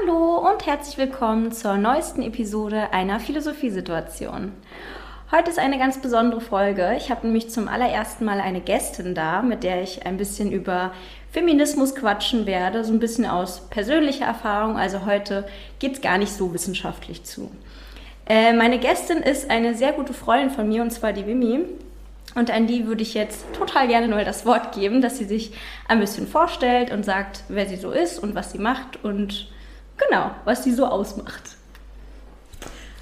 Hallo und herzlich willkommen zur neuesten Episode einer Philosophiesituation. Heute ist eine ganz besondere Folge. Ich habe nämlich zum allerersten Mal eine Gästin da, mit der ich ein bisschen über Feminismus quatschen werde, so ein bisschen aus persönlicher Erfahrung. Also heute geht es gar nicht so wissenschaftlich zu. Äh, meine Gästin ist eine sehr gute Freundin von mir, und zwar die Wimi. Und an die würde ich jetzt total gerne nur das Wort geben, dass sie sich ein bisschen vorstellt und sagt, wer sie so ist und was sie macht und genau, was sie so ausmacht.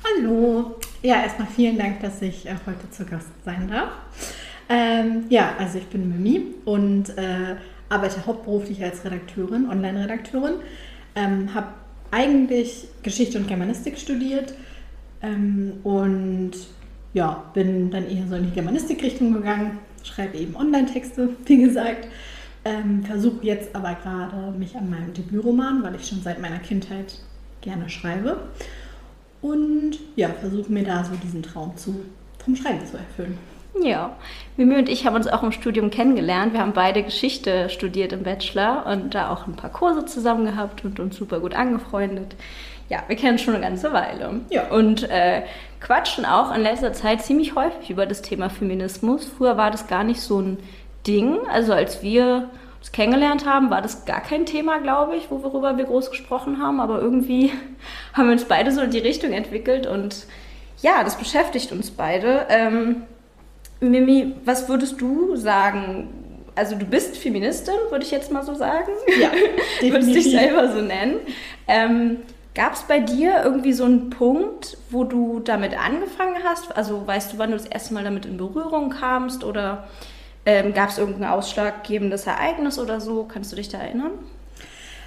Hallo. Ja, erstmal vielen Dank, dass ich äh, heute zu Gast sein darf. Ähm, ja, also ich bin Mimi und äh, arbeite hauptberuflich als Redakteurin, Online-Redakteurin. Ähm, habe eigentlich Geschichte und Germanistik studiert ähm, und ja, bin dann eher so in die Germanistik-Richtung gegangen, schreibe eben Online-Texte, wie gesagt. Ähm, Versuche jetzt aber gerade mich an meinem Debütroman, weil ich schon seit meiner Kindheit gerne schreibe. Und ja, versuche mir da so diesen Traum zu, vom Schreiben zu erfüllen. Ja, Mimi und ich haben uns auch im Studium kennengelernt. Wir haben beide Geschichte studiert im Bachelor und da auch ein paar Kurse zusammen gehabt und uns super gut angefreundet. Ja, wir kennen schon eine ganze Weile. Ja. Und äh, quatschen auch in letzter Zeit ziemlich häufig über das Thema Feminismus. Früher war das gar nicht so ein Ding. Also als wir uns kennengelernt haben, war das gar kein Thema, glaube ich, worüber wir groß gesprochen haben. Aber irgendwie haben wir uns beide so in die Richtung entwickelt und ja, das beschäftigt uns beide. Ähm, Mimi, was würdest du sagen? Also du bist Feministin, würde ich jetzt mal so sagen. Ja, definitiv. Würdest dich selber so nennen. Ähm, Gab es bei dir irgendwie so einen Punkt, wo du damit angefangen hast? Also weißt du, wann du das erste Mal damit in Berührung kamst oder ähm, gab es irgendein ausschlaggebendes Ereignis oder so? Kannst du dich da erinnern?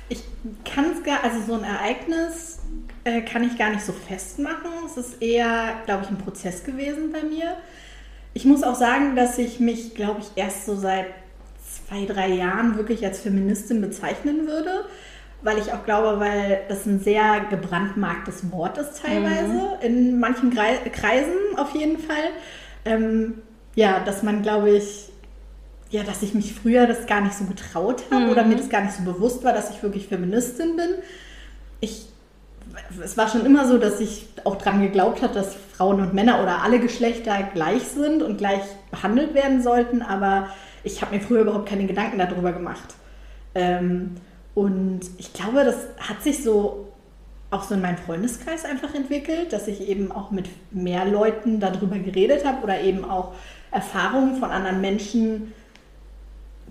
Ich kann es gar, also so ein Ereignis äh, kann ich gar nicht so festmachen. Es ist eher, glaube ich, ein Prozess gewesen bei mir. Ich muss auch sagen, dass ich mich, glaube ich, erst so seit zwei, drei Jahren wirklich als Feministin bezeichnen würde weil ich auch glaube, weil das ein sehr gebrandmarktes Wort ist teilweise, mhm. in manchen Kreisen auf jeden Fall. Ähm, ja, dass man, glaube ich, ja, dass ich mich früher das gar nicht so getraut habe mhm. oder mir das gar nicht so bewusst war, dass ich wirklich Feministin bin. Ich, es war schon immer so, dass ich auch daran geglaubt habe, dass Frauen und Männer oder alle Geschlechter gleich sind und gleich behandelt werden sollten, aber ich habe mir früher überhaupt keine Gedanken darüber gemacht. Ähm, und ich glaube, das hat sich so auch so in meinem Freundeskreis einfach entwickelt, dass ich eben auch mit mehr Leuten darüber geredet habe oder eben auch Erfahrungen von anderen Menschen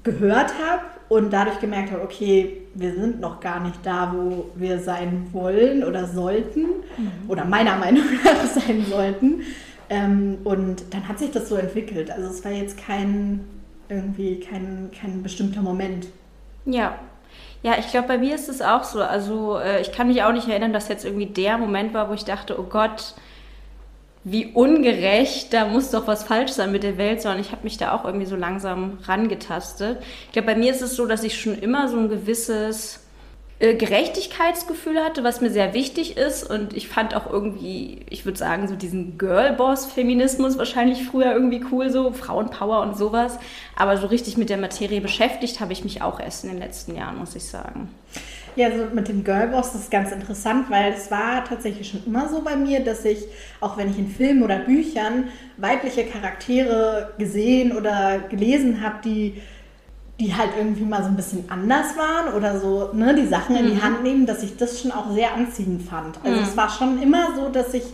gehört habe und dadurch gemerkt habe, okay, wir sind noch gar nicht da, wo wir sein wollen oder sollten mhm. oder meiner Meinung nach sein sollten. Ähm, und dann hat sich das so entwickelt. Also es war jetzt kein irgendwie kein, kein bestimmter Moment. Ja, ja, ich glaube, bei mir ist es auch so. Also äh, ich kann mich auch nicht erinnern, dass jetzt irgendwie der Moment war, wo ich dachte, oh Gott, wie ungerecht, da muss doch was falsch sein mit der Welt, sondern ich habe mich da auch irgendwie so langsam rangetastet. Ich glaube, bei mir ist es so, dass ich schon immer so ein gewisses äh, Gerechtigkeitsgefühl hatte, was mir sehr wichtig ist. Und ich fand auch irgendwie, ich würde sagen, so diesen Girlboss-Feminismus wahrscheinlich früher irgendwie cool, so Frauenpower und sowas. Aber so richtig mit der Materie beschäftigt habe ich mich auch erst in den letzten Jahren, muss ich sagen. Ja, also mit dem Girlboss das ist ganz interessant, weil es war tatsächlich schon immer so bei mir, dass ich, auch wenn ich in Filmen oder Büchern weibliche Charaktere gesehen oder gelesen habe, die die halt irgendwie mal so ein bisschen anders waren oder so, ne, die Sachen in die mhm. Hand nehmen, dass ich das schon auch sehr anziehend fand. Also mhm. es war schon immer so, dass ich,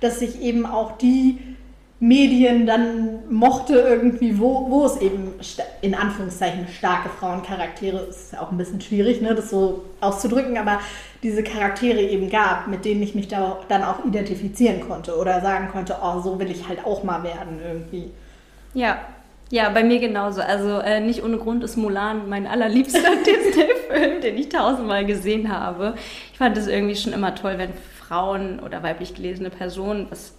dass ich eben auch die Medien dann mochte irgendwie, wo, wo es eben in Anführungszeichen starke Frauencharaktere, ist auch ein bisschen schwierig, ne, das so auszudrücken, aber diese Charaktere eben gab, mit denen ich mich da dann auch identifizieren konnte oder sagen konnte, oh, so will ich halt auch mal werden irgendwie. Ja, ja, bei mir genauso. Also äh, nicht ohne Grund ist Mulan mein allerliebster Disney-Film, den ich tausendmal gesehen habe. Ich fand es irgendwie schon immer toll, wenn Frauen oder weiblich gelesene Personen, was,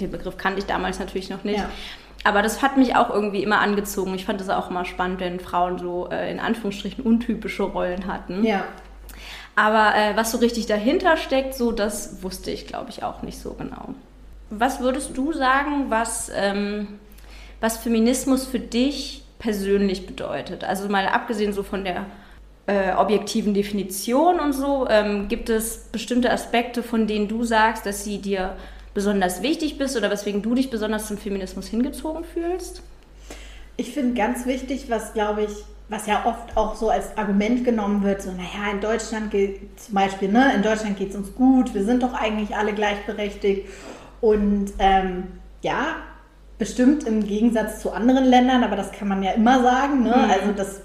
den Begriff kannte ich damals natürlich noch nicht, ja. aber das hat mich auch irgendwie immer angezogen. Ich fand es auch immer spannend, wenn Frauen so äh, in Anführungsstrichen untypische Rollen hatten. Ja. Aber äh, was so richtig dahinter steckt, so das wusste ich, glaube ich, auch nicht so genau. Was würdest du sagen, was ähm, was Feminismus für dich persönlich bedeutet. Also mal abgesehen so von der äh, objektiven Definition und so. Ähm, gibt es bestimmte Aspekte, von denen du sagst, dass sie dir besonders wichtig bist oder weswegen du dich besonders zum Feminismus hingezogen fühlst? Ich finde ganz wichtig, was glaube ich, was ja oft auch so als Argument genommen wird, so naja, in Deutschland geht zum Beispiel, ne, in Deutschland geht es uns gut, wir sind doch eigentlich alle gleichberechtigt und ähm, ja, bestimmt im Gegensatz zu anderen Ländern, aber das kann man ja immer sagen, ne? Mhm. also das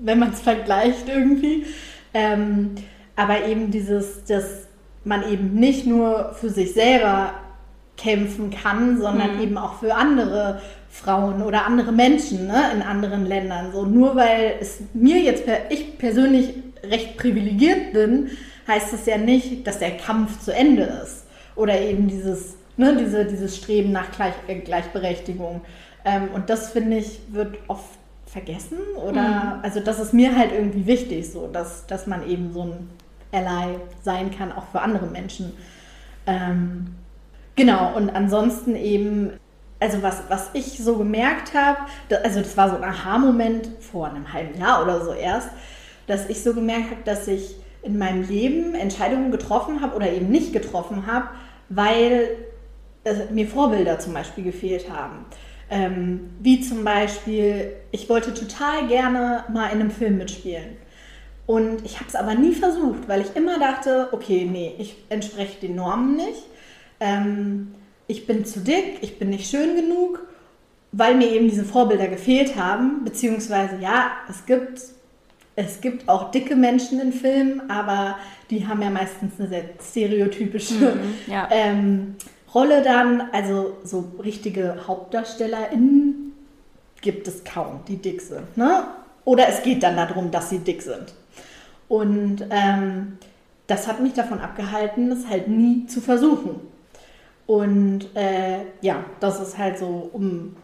wenn man es vergleicht irgendwie. Ähm, aber eben dieses, dass man eben nicht nur für sich selber kämpfen kann, sondern mhm. eben auch für andere Frauen oder andere Menschen ne, in anderen Ländern. So nur weil es mir jetzt ich persönlich recht privilegiert bin, heißt es ja nicht, dass der Kampf zu Ende ist oder eben dieses ne, diese, dieses Streben nach Gleich, äh, Gleichberechtigung. Ähm, und das finde ich wird oft vergessen oder mhm. also das ist mir halt irgendwie wichtig, so dass, dass man eben so ein Ally sein kann, auch für andere Menschen. Ähm, genau, und ansonsten eben, also was, was ich so gemerkt habe, also das war so ein Aha-Moment vor einem halben Jahr oder so erst, dass ich so gemerkt habe, dass ich in meinem Leben Entscheidungen getroffen habe oder eben nicht getroffen habe, weil mir Vorbilder zum Beispiel gefehlt haben. Ähm, wie zum Beispiel, ich wollte total gerne mal in einem Film mitspielen. Und ich habe es aber nie versucht, weil ich immer dachte, okay, nee, ich entspreche den Normen nicht. Ähm, ich bin zu dick, ich bin nicht schön genug, weil mir eben diese Vorbilder gefehlt haben. Beziehungsweise, ja, es gibt, es gibt auch dicke Menschen in Filmen, aber die haben ja meistens eine sehr stereotypische mhm, ja. ähm, Rolle dann, also so richtige HauptdarstellerInnen gibt es kaum, die dick sind. Ne? Oder es geht dann darum, dass sie dick sind. Und ähm, das hat mich davon abgehalten, es halt nie zu versuchen. Und äh, ja, das ist halt so, um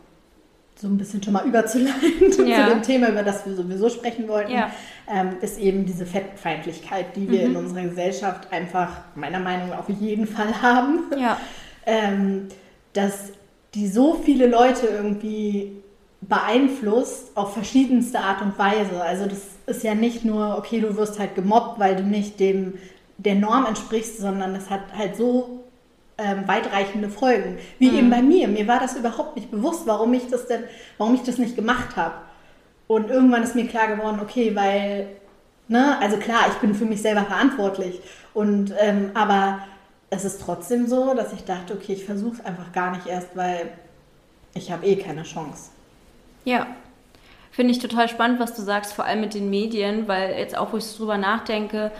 so ein bisschen schon mal überzuleiten ja. zu dem Thema, über das wir sowieso sprechen wollten, ja. ähm, ist eben diese Fettfeindlichkeit, die wir mhm. in unserer Gesellschaft einfach meiner Meinung nach auf jeden Fall haben. Ja ähm, dass die so viele Leute irgendwie beeinflusst auf verschiedenste Art und Weise. Also das ist ja nicht nur, okay, du wirst halt gemobbt, weil du nicht dem der Norm entsprichst, sondern das hat halt so ähm, weitreichende Folgen. Wie mhm. eben bei mir. Mir war das überhaupt nicht bewusst, warum ich das denn, warum ich das nicht gemacht habe. Und irgendwann ist mir klar geworden, okay, weil, ne, also klar, ich bin für mich selber verantwortlich. Und ähm, aber es ist trotzdem so, dass ich dachte, okay, ich versuche es einfach gar nicht erst, weil ich habe eh keine Chance. Ja, finde ich total spannend, was du sagst, vor allem mit den Medien, weil jetzt auch, wo ich drüber nachdenke,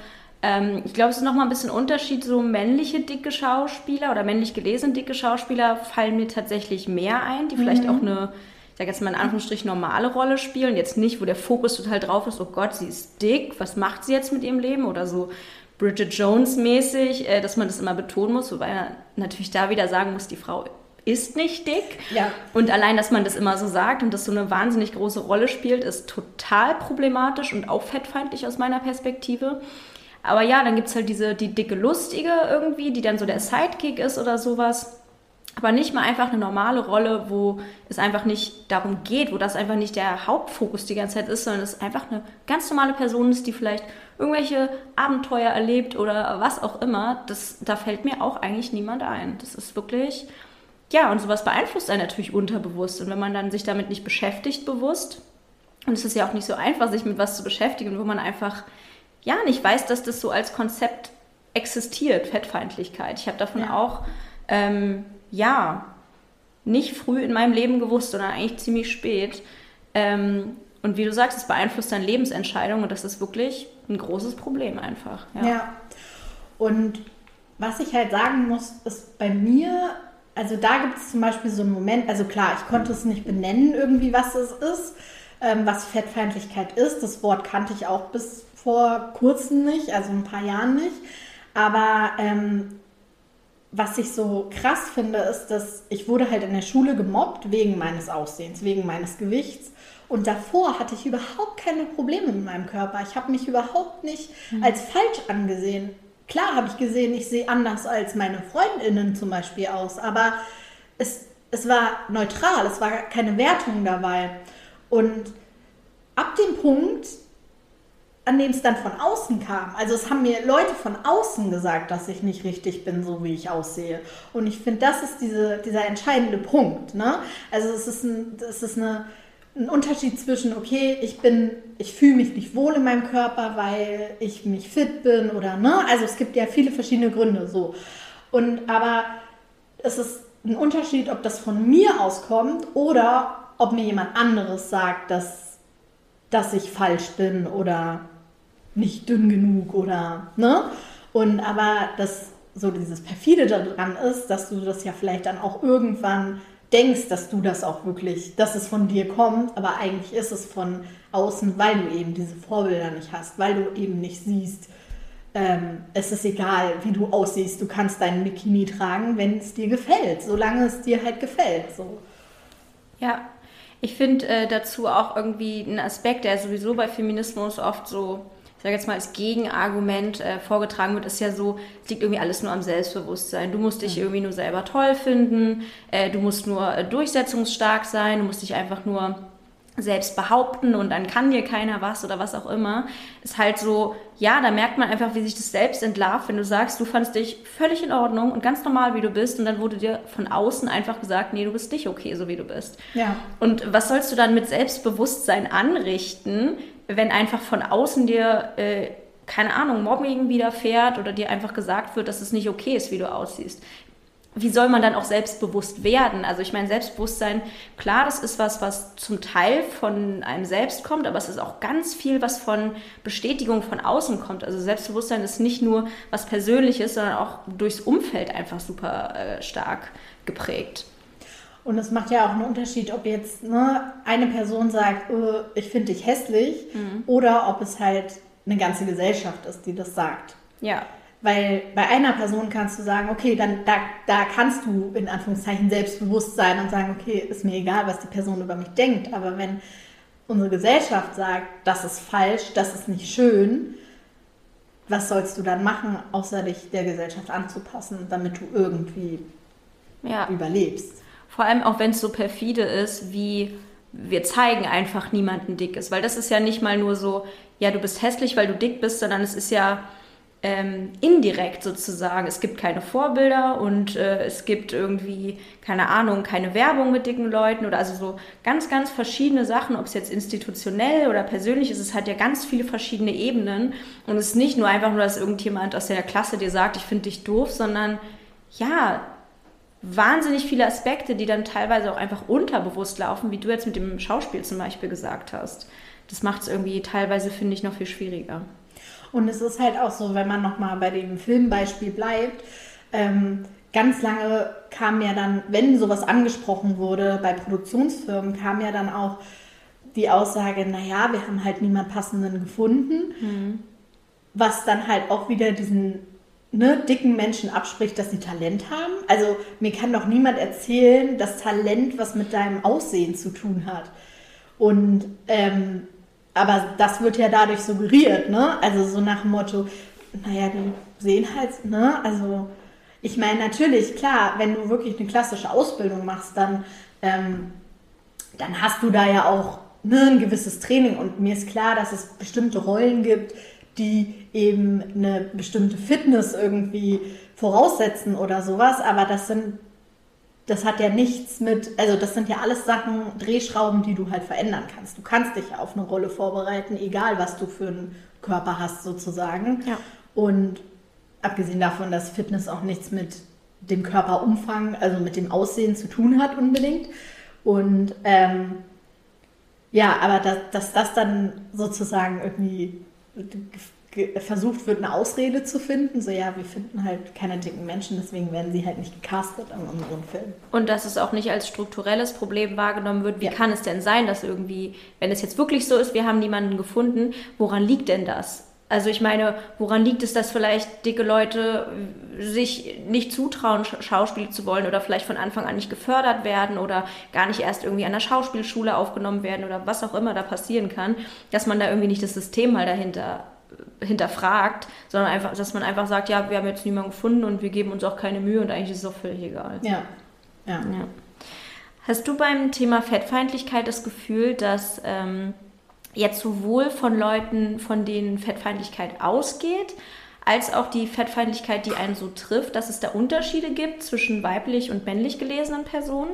ähm, ich glaube, es ist nochmal ein bisschen Unterschied, so männliche dicke Schauspieler oder männlich gelesene dicke Schauspieler fallen mir tatsächlich mehr ein, die vielleicht mhm. auch eine, ich sage jetzt mal in Anführungsstrichen, normale Rolle spielen. Jetzt nicht, wo der Fokus total drauf ist, oh Gott, sie ist dick, was macht sie jetzt mit ihrem Leben oder so Bridget Jones mäßig, äh, dass man das immer betonen muss, wobei man natürlich da wieder sagen muss, die Frau ist nicht dick. Ja. Und allein, dass man das immer so sagt und das so eine wahnsinnig große Rolle spielt, ist total problematisch und auch fettfeindlich aus meiner Perspektive. Aber ja, dann gibt es halt diese, die dicke Lustige irgendwie, die dann so der Sidekick ist oder sowas. Aber nicht mal einfach eine normale Rolle, wo es einfach nicht darum geht, wo das einfach nicht der Hauptfokus die ganze Zeit ist, sondern es einfach eine ganz normale Person ist, die vielleicht irgendwelche Abenteuer erlebt oder was auch immer, das, da fällt mir auch eigentlich niemand ein. Das ist wirklich, ja, und sowas beeinflusst einen natürlich unterbewusst. Und wenn man dann sich damit nicht beschäftigt, bewusst, und es ist ja auch nicht so einfach, sich mit was zu beschäftigen, wo man einfach, ja, nicht weiß, dass das so als Konzept existiert, Fettfeindlichkeit. Ich habe davon ja. auch, ähm, ja, nicht früh in meinem Leben gewusst, sondern eigentlich ziemlich spät. Ähm, und wie du sagst, es beeinflusst deine Lebensentscheidung und das ist wirklich ein großes Problem einfach. Ja. ja. Und was ich halt sagen muss, ist bei mir, also da gibt es zum Beispiel so einen Moment, also klar, ich konnte es nicht benennen irgendwie, was es ist, ähm, was Fettfeindlichkeit ist. Das Wort kannte ich auch bis vor kurzem nicht, also ein paar Jahren nicht. Aber ähm, was ich so krass finde, ist, dass ich wurde halt in der Schule gemobbt wegen meines Aussehens, wegen meines Gewichts. Und davor hatte ich überhaupt keine Probleme mit meinem Körper. Ich habe mich überhaupt nicht mhm. als falsch angesehen. Klar habe ich gesehen, ich sehe anders als meine Freundinnen zum Beispiel aus, aber es, es war neutral, es war keine Wertung dabei. Und ab dem Punkt, an dem es dann von außen kam. Also es haben mir Leute von außen gesagt, dass ich nicht richtig bin, so wie ich aussehe. Und ich finde, das ist diese, dieser entscheidende Punkt. Ne? Also es ist, ein, es ist eine, ein Unterschied zwischen, okay, ich bin, ich fühle mich nicht wohl in meinem Körper, weil ich nicht fit bin oder ne. Also es gibt ja viele verschiedene Gründe so. Und aber es ist ein Unterschied, ob das von mir auskommt oder ob mir jemand anderes sagt, dass, dass ich falsch bin oder nicht dünn genug oder, ne? Und aber das so dieses perfide daran ist, dass du das ja vielleicht dann auch irgendwann denkst, dass du das auch wirklich, dass es von dir kommt, aber eigentlich ist es von außen, weil du eben diese Vorbilder nicht hast, weil du eben nicht siehst, ähm, es ist egal, wie du aussiehst, du kannst deinen Bikini tragen, wenn es dir gefällt, solange es dir halt gefällt. So. Ja, ich finde äh, dazu auch irgendwie einen Aspekt, der sowieso bei Feminismus oft so, ich sage jetzt mal, als Gegenargument äh, vorgetragen wird, ist ja so, es liegt irgendwie alles nur am Selbstbewusstsein. Du musst dich mhm. irgendwie nur selber toll finden, äh, du musst nur äh, durchsetzungsstark sein, du musst dich einfach nur selbst behaupten und dann kann dir keiner was oder was auch immer, ist halt so, ja, da merkt man einfach, wie sich das selbst entlarvt, wenn du sagst, du fandst dich völlig in Ordnung und ganz normal, wie du bist und dann wurde dir von außen einfach gesagt, nee, du bist nicht okay, so wie du bist. Ja. Und was sollst du dann mit Selbstbewusstsein anrichten, wenn einfach von außen dir, äh, keine Ahnung, Mobbing widerfährt oder dir einfach gesagt wird, dass es nicht okay ist, wie du aussiehst wie soll man dann auch selbstbewusst werden? Also ich meine, Selbstbewusstsein, klar, das ist was, was zum Teil von einem selbst kommt, aber es ist auch ganz viel, was von Bestätigung von außen kommt. Also Selbstbewusstsein ist nicht nur was Persönliches, sondern auch durchs Umfeld einfach super äh, stark geprägt. Und es macht ja auch einen Unterschied, ob jetzt ne, eine Person sagt, oh, ich finde dich hässlich, mhm. oder ob es halt eine ganze Gesellschaft ist, die das sagt. Ja. Weil bei einer Person kannst du sagen, okay, dann da, da kannst du in Anführungszeichen selbstbewusst sein und sagen, okay, ist mir egal, was die Person über mich denkt. Aber wenn unsere Gesellschaft sagt, das ist falsch, das ist nicht schön, was sollst du dann machen, außer dich der Gesellschaft anzupassen, damit du irgendwie ja. überlebst? Vor allem auch wenn es so perfide ist, wie wir zeigen einfach niemanden dick ist. Weil das ist ja nicht mal nur so, ja, du bist hässlich, weil du dick bist, sondern es ist ja ähm, indirekt sozusagen. Es gibt keine Vorbilder und äh, es gibt irgendwie, keine Ahnung, keine Werbung mit dicken Leuten oder also so ganz, ganz verschiedene Sachen, ob es jetzt institutionell oder persönlich ist, es hat ja ganz viele verschiedene Ebenen und es ist nicht nur einfach nur, dass irgendjemand aus der Klasse dir sagt, ich finde dich doof, sondern ja, wahnsinnig viele Aspekte, die dann teilweise auch einfach unterbewusst laufen, wie du jetzt mit dem Schauspiel zum Beispiel gesagt hast. Das macht es irgendwie teilweise, finde ich, noch viel schwieriger. Und es ist halt auch so, wenn man nochmal bei dem Filmbeispiel bleibt, ähm, ganz lange kam ja dann, wenn sowas angesprochen wurde bei Produktionsfirmen, kam ja dann auch die Aussage, naja, wir haben halt niemand passenden gefunden, mhm. was dann halt auch wieder diesen ne, dicken Menschen abspricht, dass sie Talent haben. Also mir kann doch niemand erzählen, dass Talent was mit deinem Aussehen zu tun hat. Und ähm, aber das wird ja dadurch suggeriert, ne? Also so nach dem Motto, naja, die sehen halt, ne? Also ich meine, natürlich, klar, wenn du wirklich eine klassische Ausbildung machst, dann, ähm, dann hast du da ja auch ne, ein gewisses Training. Und mir ist klar, dass es bestimmte Rollen gibt, die eben eine bestimmte Fitness irgendwie voraussetzen oder sowas. Aber das sind das hat ja nichts mit, also das sind ja alles Sachen, Drehschrauben, die du halt verändern kannst. Du kannst dich ja auf eine Rolle vorbereiten, egal was du für einen Körper hast sozusagen. Ja. Und abgesehen davon, dass Fitness auch nichts mit dem Körperumfang, also mit dem Aussehen zu tun hat unbedingt. Und ähm, ja, aber dass, dass das dann sozusagen irgendwie versucht wird, eine Ausrede zu finden. So, ja, wir finden halt keine dicken Menschen, deswegen werden sie halt nicht gecastet an unseren Film. Und dass es auch nicht als strukturelles Problem wahrgenommen wird. Wie ja. kann es denn sein, dass irgendwie, wenn es jetzt wirklich so ist, wir haben niemanden gefunden, woran liegt denn das? Also ich meine, woran liegt es, dass vielleicht dicke Leute sich nicht zutrauen, Schauspiel zu wollen oder vielleicht von Anfang an nicht gefördert werden oder gar nicht erst irgendwie an der Schauspielschule aufgenommen werden oder was auch immer da passieren kann, dass man da irgendwie nicht das System mal dahinter hinterfragt, sondern einfach, dass man einfach sagt, ja, wir haben jetzt niemanden gefunden und wir geben uns auch keine Mühe und eigentlich ist es auch völlig egal. Ja. ja. ja. Hast du beim Thema Fettfeindlichkeit das Gefühl, dass ähm, jetzt sowohl von Leuten, von denen Fettfeindlichkeit ausgeht, als auch die Fettfeindlichkeit, die einen so trifft, dass es da Unterschiede gibt zwischen weiblich und männlich gelesenen Personen?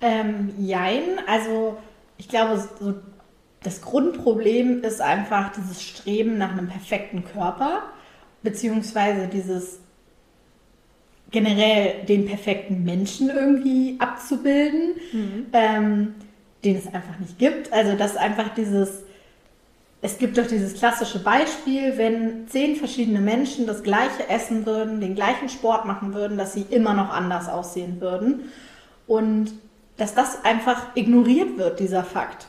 Ähm, jein, also ich glaube, so das Grundproblem ist einfach dieses Streben nach einem perfekten Körper, beziehungsweise dieses generell den perfekten Menschen irgendwie abzubilden, mhm. ähm, den es einfach nicht gibt. Also dass einfach dieses, es gibt doch dieses klassische Beispiel, wenn zehn verschiedene Menschen das gleiche essen würden, den gleichen Sport machen würden, dass sie immer noch anders aussehen würden. Und dass das einfach ignoriert wird, dieser Fakt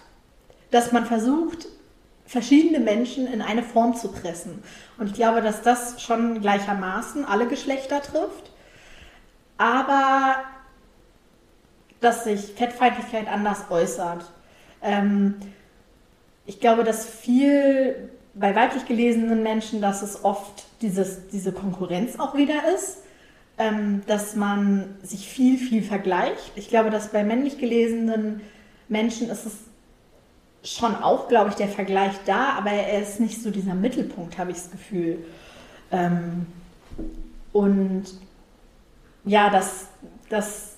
dass man versucht, verschiedene Menschen in eine Form zu pressen. Und ich glaube, dass das schon gleichermaßen alle Geschlechter trifft. Aber dass sich Fettfeindlichkeit anders äußert. Ähm, ich glaube, dass viel bei weiblich gelesenen Menschen, dass es oft dieses, diese Konkurrenz auch wieder ist, ähm, dass man sich viel, viel vergleicht. Ich glaube, dass bei männlich gelesenen Menschen ist es schon auch, glaube ich, der Vergleich da, aber er ist nicht so dieser Mittelpunkt, habe ich das Gefühl. Ähm, und ja, dass, dass,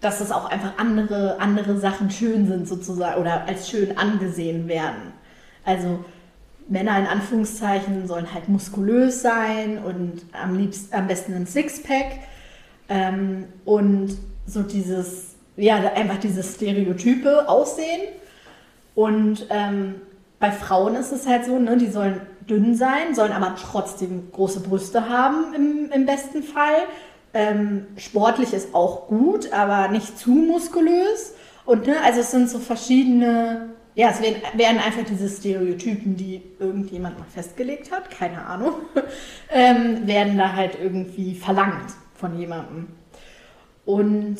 dass es auch einfach andere, andere Sachen schön sind sozusagen oder als schön angesehen werden. Also Männer in Anführungszeichen sollen halt muskulös sein und am liebsten am besten ein Sixpack. Ähm, und so dieses, ja, einfach dieses stereotype Aussehen. Und ähm, bei Frauen ist es halt so, ne, die sollen dünn sein, sollen aber trotzdem große Brüste haben im, im besten Fall. Ähm, sportlich ist auch gut, aber nicht zu muskulös. Und ne, also es sind so verschiedene, ja, es werden, werden einfach diese Stereotypen, die irgendjemand mal festgelegt hat, keine Ahnung, ähm, werden da halt irgendwie verlangt von jemandem. Und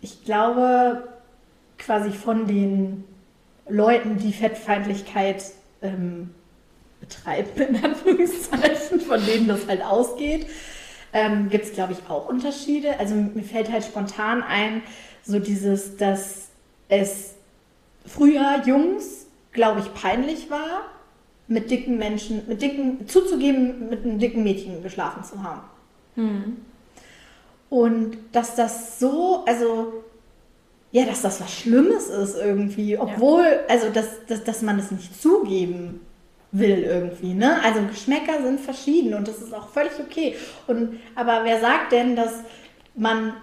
ich glaube, quasi von den Leuten, die Fettfeindlichkeit ähm, betreiben, in Anführungszeichen, von denen das halt ausgeht, ähm, gibt es, glaube ich, auch Unterschiede. Also mir fällt halt spontan ein, so dieses, dass es früher Jungs, glaube ich, peinlich war, mit dicken Menschen, mit dicken, zuzugeben, mit einem dicken Mädchen geschlafen zu haben. Hm. Und dass das so, also ja, dass das was Schlimmes ist irgendwie, obwohl, ja. also dass, dass, dass man es nicht zugeben will irgendwie, ne? Also Geschmäcker sind verschieden und das ist auch völlig okay. Und aber wer sagt denn, dass man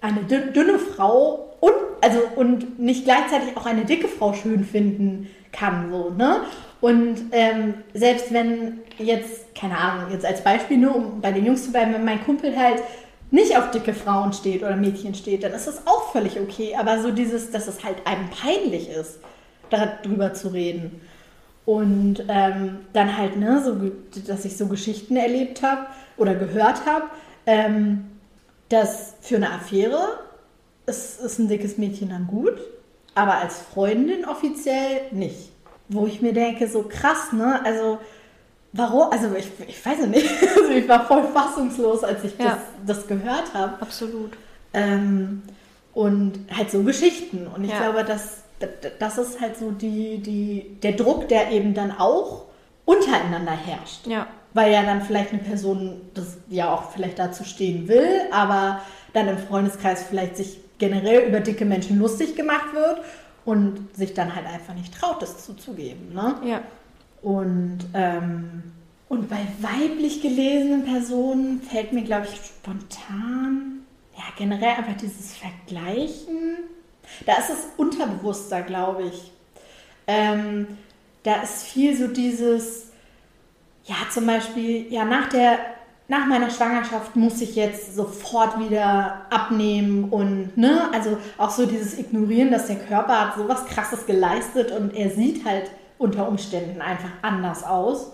eine dünne Frau und also und nicht gleichzeitig auch eine dicke Frau schön finden kann, so, ne? Und ähm, selbst wenn jetzt, keine Ahnung, jetzt als Beispiel nur, um bei den Jungs zu bleiben, wenn mein Kumpel halt nicht auf dicke Frauen steht oder Mädchen steht, dann ist das auch völlig okay. Aber so dieses, dass es halt einem peinlich ist, darüber zu reden. Und ähm, dann halt, ne, so, dass ich so Geschichten erlebt habe oder gehört habe, ähm, dass für eine Affäre ist, ist ein dickes Mädchen dann gut, aber als Freundin offiziell nicht. Wo ich mir denke, so krass, ne? Also Warum? Also ich, ich weiß nicht. Also ich war voll fassungslos, als ich ja. das, das, gehört habe. Absolut. Ähm, und halt so Geschichten. Und ich ja. glaube, dass das ist halt so die, die, der Druck, der eben dann auch untereinander herrscht. Ja. Weil ja dann vielleicht eine Person das ja auch vielleicht dazu stehen will, aber dann im Freundeskreis vielleicht sich generell über dicke Menschen lustig gemacht wird und sich dann halt einfach nicht traut, das zuzugeben. Ne? Ja. Und, ähm, und bei weiblich gelesenen Personen fällt mir, glaube ich, spontan, ja, generell einfach dieses Vergleichen. Da ist es unterbewusster, glaube ich. Ähm, da ist viel so dieses, ja, zum Beispiel, ja, nach der, nach meiner Schwangerschaft muss ich jetzt sofort wieder abnehmen und, ne, also auch so dieses Ignorieren, dass der Körper hat so was Krasses geleistet und er sieht halt unter Umständen einfach anders aus.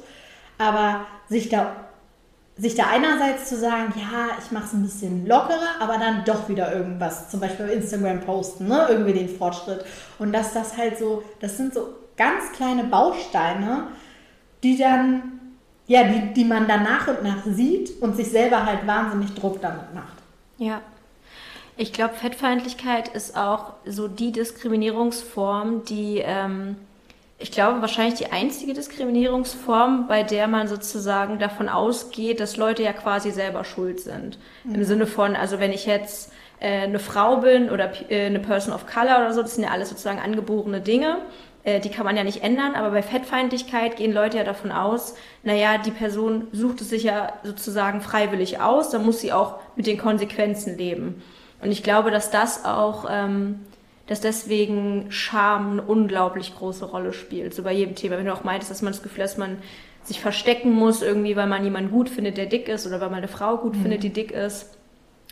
Aber sich da, sich da einerseits zu sagen, ja, ich mache es ein bisschen lockerer, aber dann doch wieder irgendwas, zum Beispiel Instagram posten, ne? irgendwie den Fortschritt. Und dass das halt so, das sind so ganz kleine Bausteine, die dann, ja, die, die man dann nach und nach sieht und sich selber halt wahnsinnig Druck damit macht. Ja. Ich glaube, Fettfeindlichkeit ist auch so die Diskriminierungsform, die ähm, ich glaube, wahrscheinlich die einzige Diskriminierungsform, bei der man sozusagen davon ausgeht, dass Leute ja quasi selber schuld sind. Mhm. Im Sinne von, also wenn ich jetzt äh, eine Frau bin oder äh, eine Person of Color oder so, das sind ja alles sozusagen angeborene Dinge. Äh, die kann man ja nicht ändern, aber bei Fettfeindlichkeit gehen Leute ja davon aus, naja, die Person sucht es sich ja sozusagen freiwillig aus, dann muss sie auch mit den Konsequenzen leben. Und ich glaube, dass das auch ähm, dass deswegen Scham eine unglaublich große Rolle spielt. So bei jedem Thema. Wenn du auch meintest, dass man das Gefühl hat, dass man sich verstecken muss, irgendwie, weil man jemanden gut findet, der dick ist, oder weil man eine Frau gut mhm. findet, die dick ist.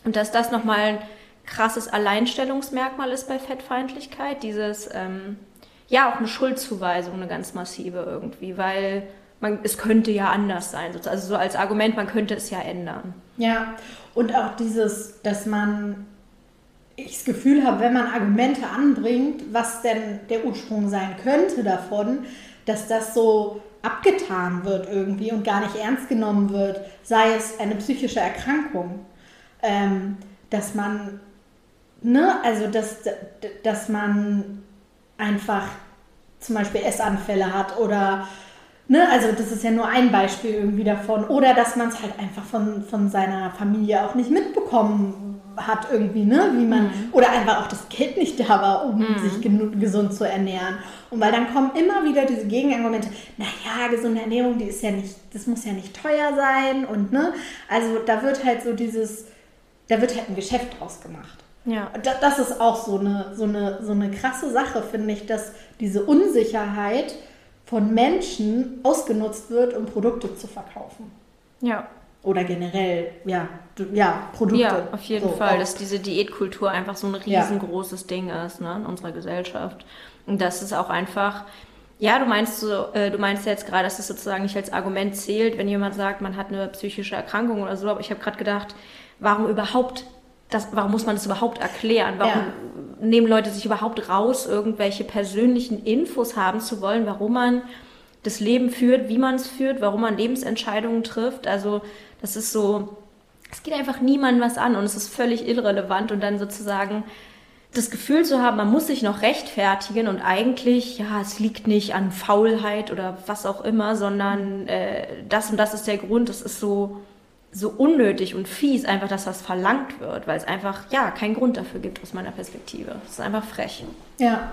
Und dass das nochmal ein krasses Alleinstellungsmerkmal ist bei Fettfeindlichkeit, dieses, ähm, ja, auch eine Schuldzuweisung, eine ganz massive irgendwie, weil man, es könnte ja anders sein. Also so als Argument, man könnte es ja ändern. Ja, und auch dieses, dass man ich das Gefühl habe, wenn man Argumente anbringt, was denn der Ursprung sein könnte davon, dass das so abgetan wird irgendwie und gar nicht ernst genommen wird, sei es eine psychische Erkrankung, ähm, dass man, ne, also dass, dass man einfach zum Beispiel Essanfälle hat oder, ne, also das ist ja nur ein Beispiel irgendwie davon, oder dass man es halt einfach von, von seiner Familie auch nicht mitbekommen hat irgendwie, ne, wie man, mhm. oder einfach auch das Geld nicht da war, um mhm. sich gesund zu ernähren. Und weil dann kommen immer wieder diese Gegenargumente, naja, gesunde Ernährung, die ist ja nicht, das muss ja nicht teuer sein und ne, also da wird halt so dieses, da wird halt ein Geschäft draus gemacht. Ja. Das, das ist auch so eine, so, eine, so eine krasse Sache, finde ich, dass diese Unsicherheit von Menschen ausgenutzt wird, um Produkte zu verkaufen. Ja. Oder generell, ja, ja, Produkte. Ja, auf jeden so, Fall, auch. dass diese Diätkultur einfach so ein riesengroßes ja. Ding ist ne, in unserer Gesellschaft. Und das ist auch einfach, ja, du meinst so, äh, du meinst jetzt gerade, dass es sozusagen nicht als Argument zählt, wenn jemand sagt, man hat eine psychische Erkrankung oder so, aber ich habe gerade gedacht, warum überhaupt das, warum muss man das überhaupt erklären? Warum ja. nehmen Leute sich überhaupt raus, irgendwelche persönlichen Infos haben zu wollen, warum man das Leben führt, wie man es führt, warum man Lebensentscheidungen trifft? Also das ist so, es geht einfach niemandem was an und es ist völlig irrelevant und dann sozusagen das Gefühl zu haben, man muss sich noch rechtfertigen und eigentlich, ja, es liegt nicht an Faulheit oder was auch immer, sondern äh, das und das ist der Grund, das ist so, so unnötig und fies, einfach, dass das verlangt wird, weil es einfach, ja, keinen Grund dafür gibt aus meiner Perspektive. Das ist einfach frech. Ja,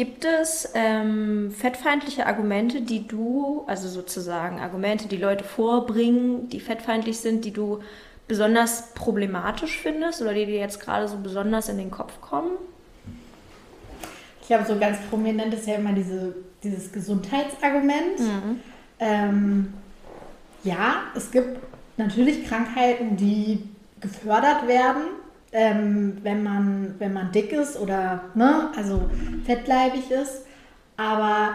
Gibt es ähm, fettfeindliche Argumente, die du, also sozusagen Argumente, die Leute vorbringen, die fettfeindlich sind, die du besonders problematisch findest oder die dir jetzt gerade so besonders in den Kopf kommen? Ich glaube, so ganz prominent ist ja immer diese, dieses Gesundheitsargument. Mhm. Ähm, ja, es gibt natürlich Krankheiten, die gefördert werden ähm, wenn, man, wenn man dick ist oder ne, also fettleibig ist. Aber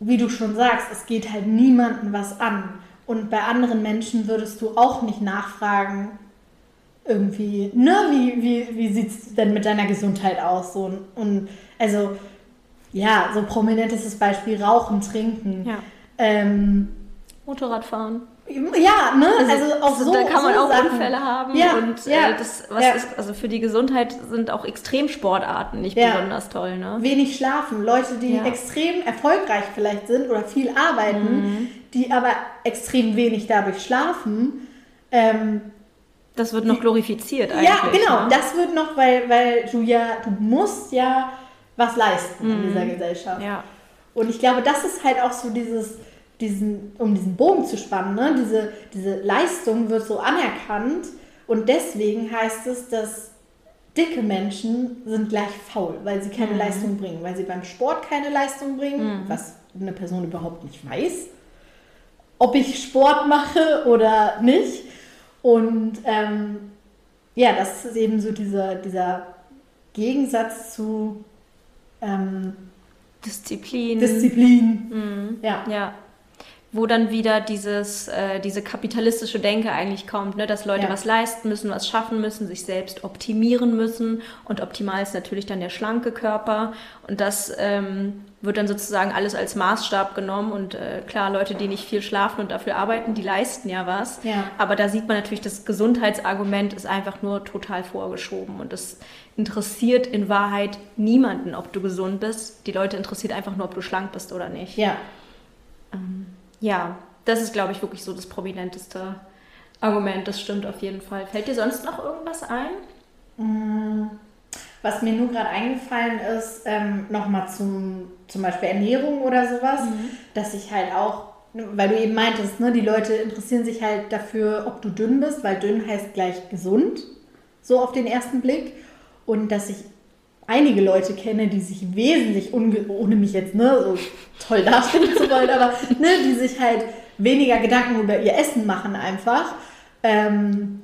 wie du schon sagst, es geht halt niemandem was an. Und bei anderen Menschen würdest du auch nicht nachfragen, irgendwie, ne, wie, wie, wie sieht es denn mit deiner Gesundheit aus? So, und also, ja, so prominentes Beispiel Rauchen, Trinken. Ja. Ähm, Motorradfahren. Ja, ne? Also, also auch so. Da kann man so auch Sachen. Unfälle haben. Ja, und ja, äh, das, was ja. ist, also für die Gesundheit sind auch Extremsportarten nicht ja. besonders toll, ne? Wenig schlafen. Leute, die extrem erfolgreich vielleicht sind oder viel arbeiten, mhm. die aber extrem wenig dadurch schlafen. Ähm, das wird noch glorifiziert eigentlich. Ja, genau. Ne? Das wird noch, weil, weil du ja, du musst ja was leisten mhm. in dieser Gesellschaft. Ja. Und ich glaube, das ist halt auch so dieses diesen, um diesen Bogen zu spannen, ne? diese, diese Leistung wird so anerkannt und deswegen heißt es, dass dicke Menschen sind gleich faul, weil sie keine mhm. Leistung bringen, weil sie beim Sport keine Leistung bringen, mhm. was eine Person überhaupt nicht weiß, ob ich Sport mache oder nicht. Und ähm, ja, das ist eben so dieser, dieser Gegensatz zu ähm, Disziplin. Disziplin. Mhm. Ja. ja. Wo dann wieder dieses, äh, diese kapitalistische Denke eigentlich kommt, ne? dass Leute Ja. was leisten müssen, was schaffen müssen, sich selbst optimieren müssen. Und optimal ist natürlich dann der schlanke Körper. Und das ähm, wird dann sozusagen alles als Maßstab genommen. Und äh, klar, Leute, die nicht viel schlafen und dafür arbeiten, die leisten ja was. Ja. Aber da sieht man natürlich, das Gesundheitsargument ist einfach nur total vorgeschoben. Und das interessiert in Wahrheit niemanden, ob du gesund bist. Die Leute interessiert einfach nur, ob du schlank bist oder nicht. Ja. Ja, das ist, glaube ich, wirklich so das prominenteste Argument. Das stimmt auf jeden Fall. Fällt dir sonst noch irgendwas ein? Was mir nur gerade eingefallen ist, ähm, nochmal zum, zum Beispiel Ernährung oder sowas, dass ich halt auch, weil du eben meintest, ne, die Leute interessieren sich halt dafür, ob du dünn bist, weil dünn heißt gleich gesund, so auf den ersten Blick. Und dass ich einige Leute kenne, die sich wesentlich, ohne mich jetzt ne, so toll darstellen zu wollen, aber ne, die sich halt weniger Gedanken über ihr Essen machen einfach, ähm,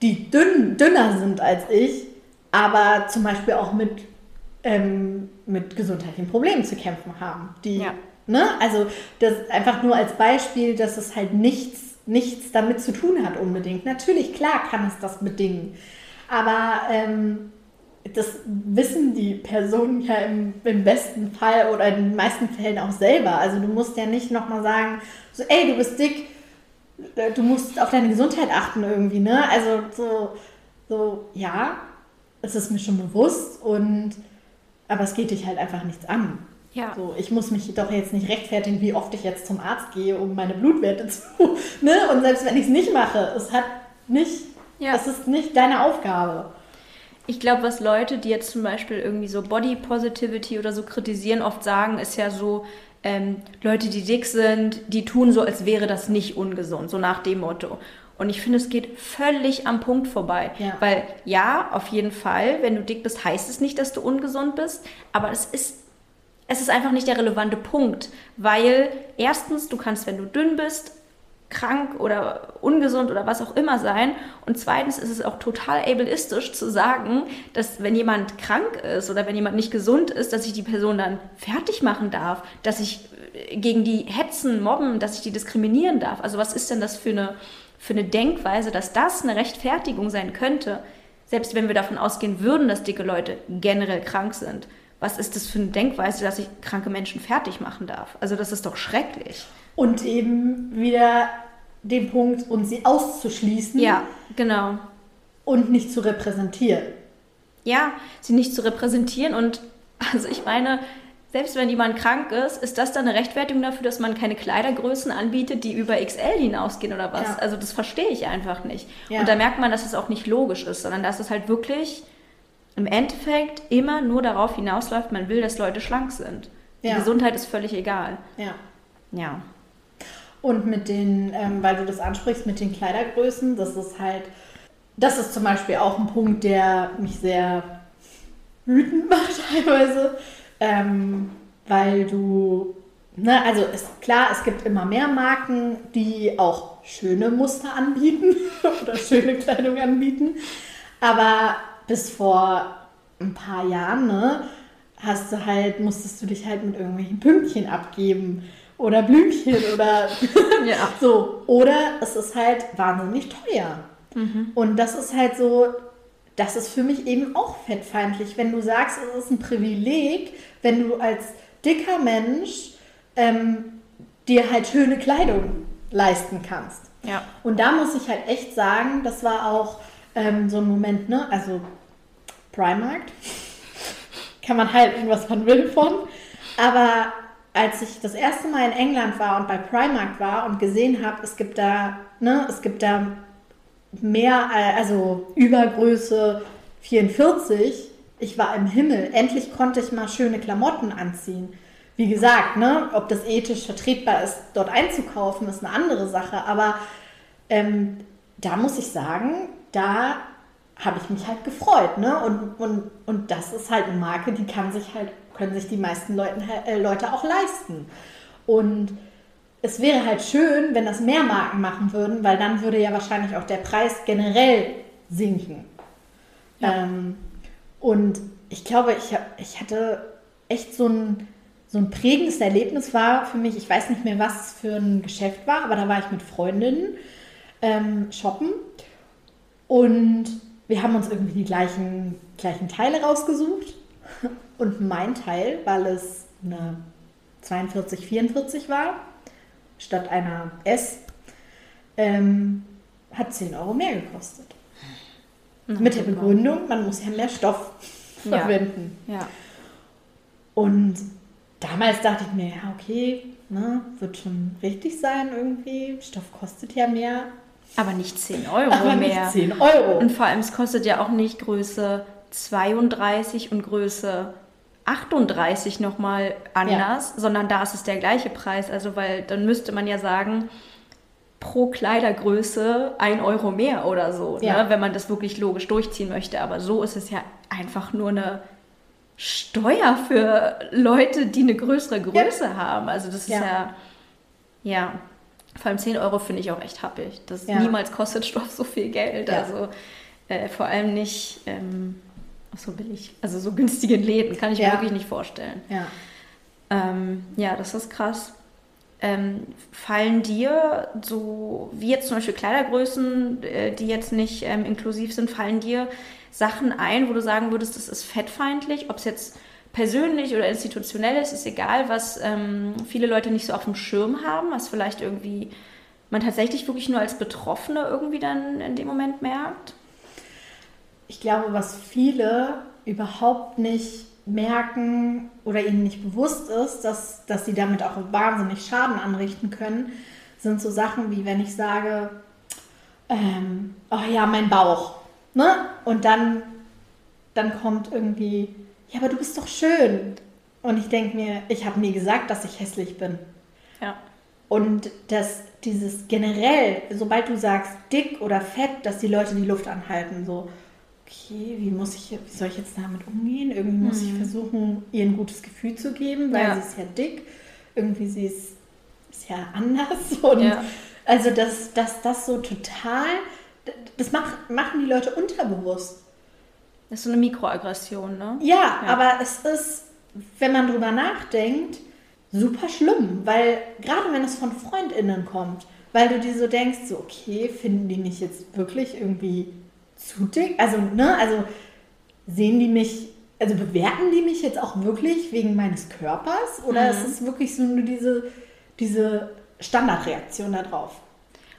die dünn, dünner sind als ich, aber zum Beispiel auch mit, ähm, mit gesundheitlichen Problemen zu kämpfen haben. Die, Ja. ne? Also das einfach nur als Beispiel, dass es halt nichts, nichts damit zu tun hat unbedingt. Natürlich, klar kann es das bedingen, aber ähm, das wissen die Personen ja im, im besten Fall oder in den meisten Fällen auch selber. Also du musst ja nicht nochmal sagen, so, ey, du bist dick, äh, du musst auf deine Gesundheit achten irgendwie, ne? Also so, so, ja, es ist mir schon bewusst und aber es geht dich halt einfach nichts an. Ja. So, ich muss mich doch jetzt nicht rechtfertigen, wie oft ich jetzt zum Arzt gehe, um meine Blutwerte zu, ne? Und selbst wenn ich es nicht mache, es hat nicht, Ja. es ist nicht deine Aufgabe. Ich glaube, was Leute, die jetzt zum Beispiel irgendwie so Body Positivity oder so kritisieren, oft sagen, ist ja so, ähm, Leute, die dick sind, die tun so, als wäre das nicht ungesund, so nach dem Motto. Und ich finde, es geht völlig am Punkt vorbei. Ja. Weil ja, auf jeden Fall, wenn du dick bist, heißt es nicht, dass du ungesund bist, aber es ist es ist einfach nicht der relevante Punkt, weil erstens, du kannst, wenn du dünn bist, krank oder ungesund oder was auch immer sein. Und zweitens ist es auch total ableistisch zu sagen, dass wenn jemand krank ist oder wenn jemand nicht gesund ist, dass ich die Person dann fertig machen darf, dass ich äh, gegen die hetzen, mobben, dass ich die diskriminieren darf. Also was ist denn das für eine, für eine Denkweise, dass das eine Rechtfertigung sein könnte, selbst wenn wir davon ausgehen würden, dass dicke Leute generell krank sind. Was ist das für eine Denkweise, dass ich kranke Menschen fertig machen darf? Also das ist doch schrecklich. Und eben wieder den Punkt, und sie auszuschließen Ja, genau. und nicht zu repräsentieren. Ja, sie nicht zu repräsentieren und also ich meine, selbst wenn jemand krank ist, ist das dann eine Rechtfertigung dafür, dass man keine Kleidergrößen anbietet, die über XL hinausgehen oder was? Ja. Also das verstehe ich einfach nicht. Ja. Und da merkt man, dass es auch nicht logisch ist, sondern dass es halt wirklich im Endeffekt immer nur darauf hinausläuft, man will, dass Leute schlank sind. Die Ja. Gesundheit ist völlig egal. Ja. Ja. Und mit den, ähm, weil du das ansprichst, mit den Kleidergrößen, das ist halt, das ist zum Beispiel auch ein Punkt, der mich sehr wütend macht teilweise, ähm, weil du, ne, also ist klar, es gibt immer mehr Marken, die auch schöne Muster anbieten oder schöne Kleidung anbieten, aber bis vor ein paar Jahren, ne, hast du halt, musstest du dich halt mit irgendwelchen Pünktchen abgeben oder Blümchen oder Ja. so. Oder es ist halt wahnsinnig teuer. Und das ist halt so, das ist für mich eben auch fettfeindlich, wenn du sagst, es ist ein Privileg, wenn du als dicker Mensch ähm, dir halt schöne Kleidung leisten kannst. Ja. Und da muss ich halt echt sagen, das war auch ähm, so ein Moment, ne? Also Primark. Kann man halten, was man will von. Aber als ich das erste Mal in England war und bei Primark war und gesehen habe, es gibt da, ne, es gibt da mehr, äh, also Übergröße 44, ich war im Himmel. Endlich konnte ich mal schöne Klamotten anziehen. Wie gesagt, ne, ob das ethisch vertretbar ist, dort einzukaufen, ist eine andere Sache. Aber ähm, da muss ich sagen, da habe ich mich halt gefreut. Ne? Und, und, und das ist halt eine Marke, die kann sich halt, können sich die meisten Leuten, äh, Leute auch leisten. Und es wäre halt schön, wenn das mehr Marken machen würden, weil dann würde ja wahrscheinlich auch der Preis generell sinken. Ja. Ähm, und ich glaube, ich, ich hatte echt so ein, so ein prägendes Erlebnis war für mich, ich weiß nicht mehr, was es für ein Geschäft war, aber da war ich mit Freundinnen ähm, shoppen und wir haben uns irgendwie die gleichen, gleichen Teile rausgesucht und mein Teil, weil es eine 42, 44 war, statt einer S, ähm, hat 10 Euro mehr gekostet. Na, Mit der Begründung, man muss ja mehr Stoff ja. verwenden. Ja. Und damals dachte ich mir, ja, okay, ne, wird schon richtig sein irgendwie. Stoff kostet ja mehr. Aber nicht 10 Euro Aber mehr. Nicht 10 Euro. Und vor allem, es kostet ja auch nicht Größe 32 und Größe 38 nochmal anders, ja. sondern da ist es der gleiche Preis. Also, weil dann müsste man ja sagen, pro Kleidergröße ein Euro mehr oder so, ne, ja. ne, wenn man das wirklich logisch durchziehen möchte. Aber so ist es ja einfach nur eine Steuer für Leute, die eine größere Größe ja. haben. Also das ist ja, ja, vor allem 10 Euro finde ich auch echt happig. Das niemals kostet Stoff so viel Geld. Also äh, vor allem nicht ähm, so billig, also so günstige Läden, kann ich mir wirklich nicht vorstellen. Ja, ähm, ja das ist krass. Ähm, fallen dir so, wie jetzt zum Beispiel Kleidergrößen, äh, die jetzt nicht ähm, inklusiv sind, fallen dir Sachen ein, wo du sagen würdest, das ist fettfeindlich, ob es jetzt persönlich oder institutionell ist, ist egal, was ähm, viele Leute nicht so auf dem Schirm haben, was vielleicht irgendwie man tatsächlich wirklich nur als Betroffene irgendwie dann in dem Moment merkt? Ich glaube, was viele überhaupt nicht merken oder ihnen nicht bewusst ist, dass, dass sie damit auch wahnsinnig Schaden anrichten können, sind so Sachen wie wenn ich sage, ähm, oh ja, mein Bauch. Ne? Und dann, dann kommt irgendwie, ja, aber du bist doch schön. Und ich denke mir, ich habe nie gesagt, dass ich hässlich bin. Ja. Und dass dieses generell, sobald du sagst dick oder fett, dass die Leute die Luft anhalten, so, okay, wie muss ich, wie soll ich jetzt damit umgehen? Irgendwie muss ich mhm. versuchen, ihr ein gutes Gefühl zu geben, weil ja. sie ist ja dick. Irgendwie sie ist, ist ja anders. Und ja. also dass, dass das so total, das macht, machen die Leute unterbewusst. Das ist so eine Mikroaggression, ne? Ja, ja, aber es ist, wenn man drüber nachdenkt, super schlimm, weil gerade wenn es von FreundInnen kommt, weil du dir so denkst, so okay, finden die mich jetzt wirklich irgendwie zu dick? Also, ne, also sehen die mich, also bewerten die mich jetzt auch wirklich wegen meines Körpers? Oder mhm. ist es wirklich so nur diese, diese Standardreaktion darauf?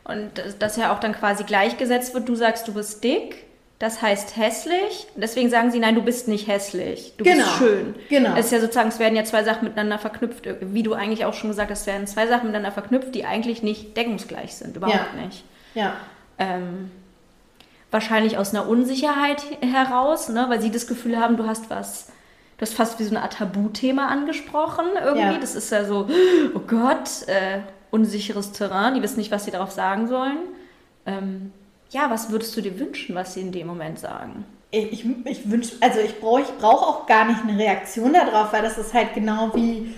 Und dass ja auch dann quasi gleichgesetzt wird, du sagst, du bist dick, das heißt hässlich. Deswegen sagen sie, nein, du bist nicht hässlich, du genau. bist schön. Genau. Es ist ja sozusagen, es werden ja zwei Sachen miteinander verknüpft, wie du eigentlich auch schon gesagt hast, es werden zwei Sachen miteinander verknüpft, die eigentlich nicht deckungsgleich sind, überhaupt ja. nicht. Ja. Ähm, wahrscheinlich aus einer Unsicherheit heraus, ne, weil sie das Gefühl haben, du hast was, du hast fast wie so eine Art Tabuthema angesprochen irgendwie. Ja. Das ist ja so, oh Gott, äh, unsicheres Terrain, die wissen nicht, was sie darauf sagen sollen. Ähm, ja, was würdest du dir wünschen, was sie in dem Moment sagen? Ich, ich wünsche, also ich brauche ich brauch auch gar nicht eine Reaktion darauf, weil das ist halt genau wie,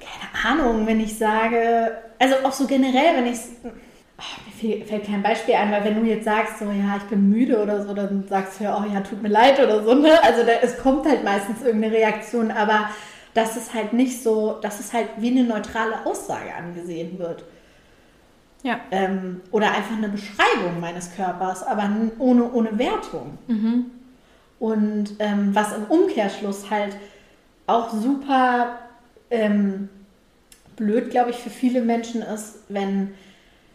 keine Ahnung, wenn ich sage, also auch so generell, wenn ich Oh, mir fällt kein Beispiel ein, weil wenn du jetzt sagst, so ja, ich bin müde oder so, dann sagst du ja, oh ja, tut mir leid oder so, ne? Also da, es kommt halt meistens irgendeine Reaktion, aber dass es halt nicht so, dass es halt wie eine neutrale Aussage angesehen wird. Ja. Ähm, oder einfach eine Beschreibung meines Körpers, aber ohne, ohne Wertung. Mhm. Und ähm, was im Umkehrschluss halt auch super ähm, blöd, glaube ich, für viele Menschen ist, wenn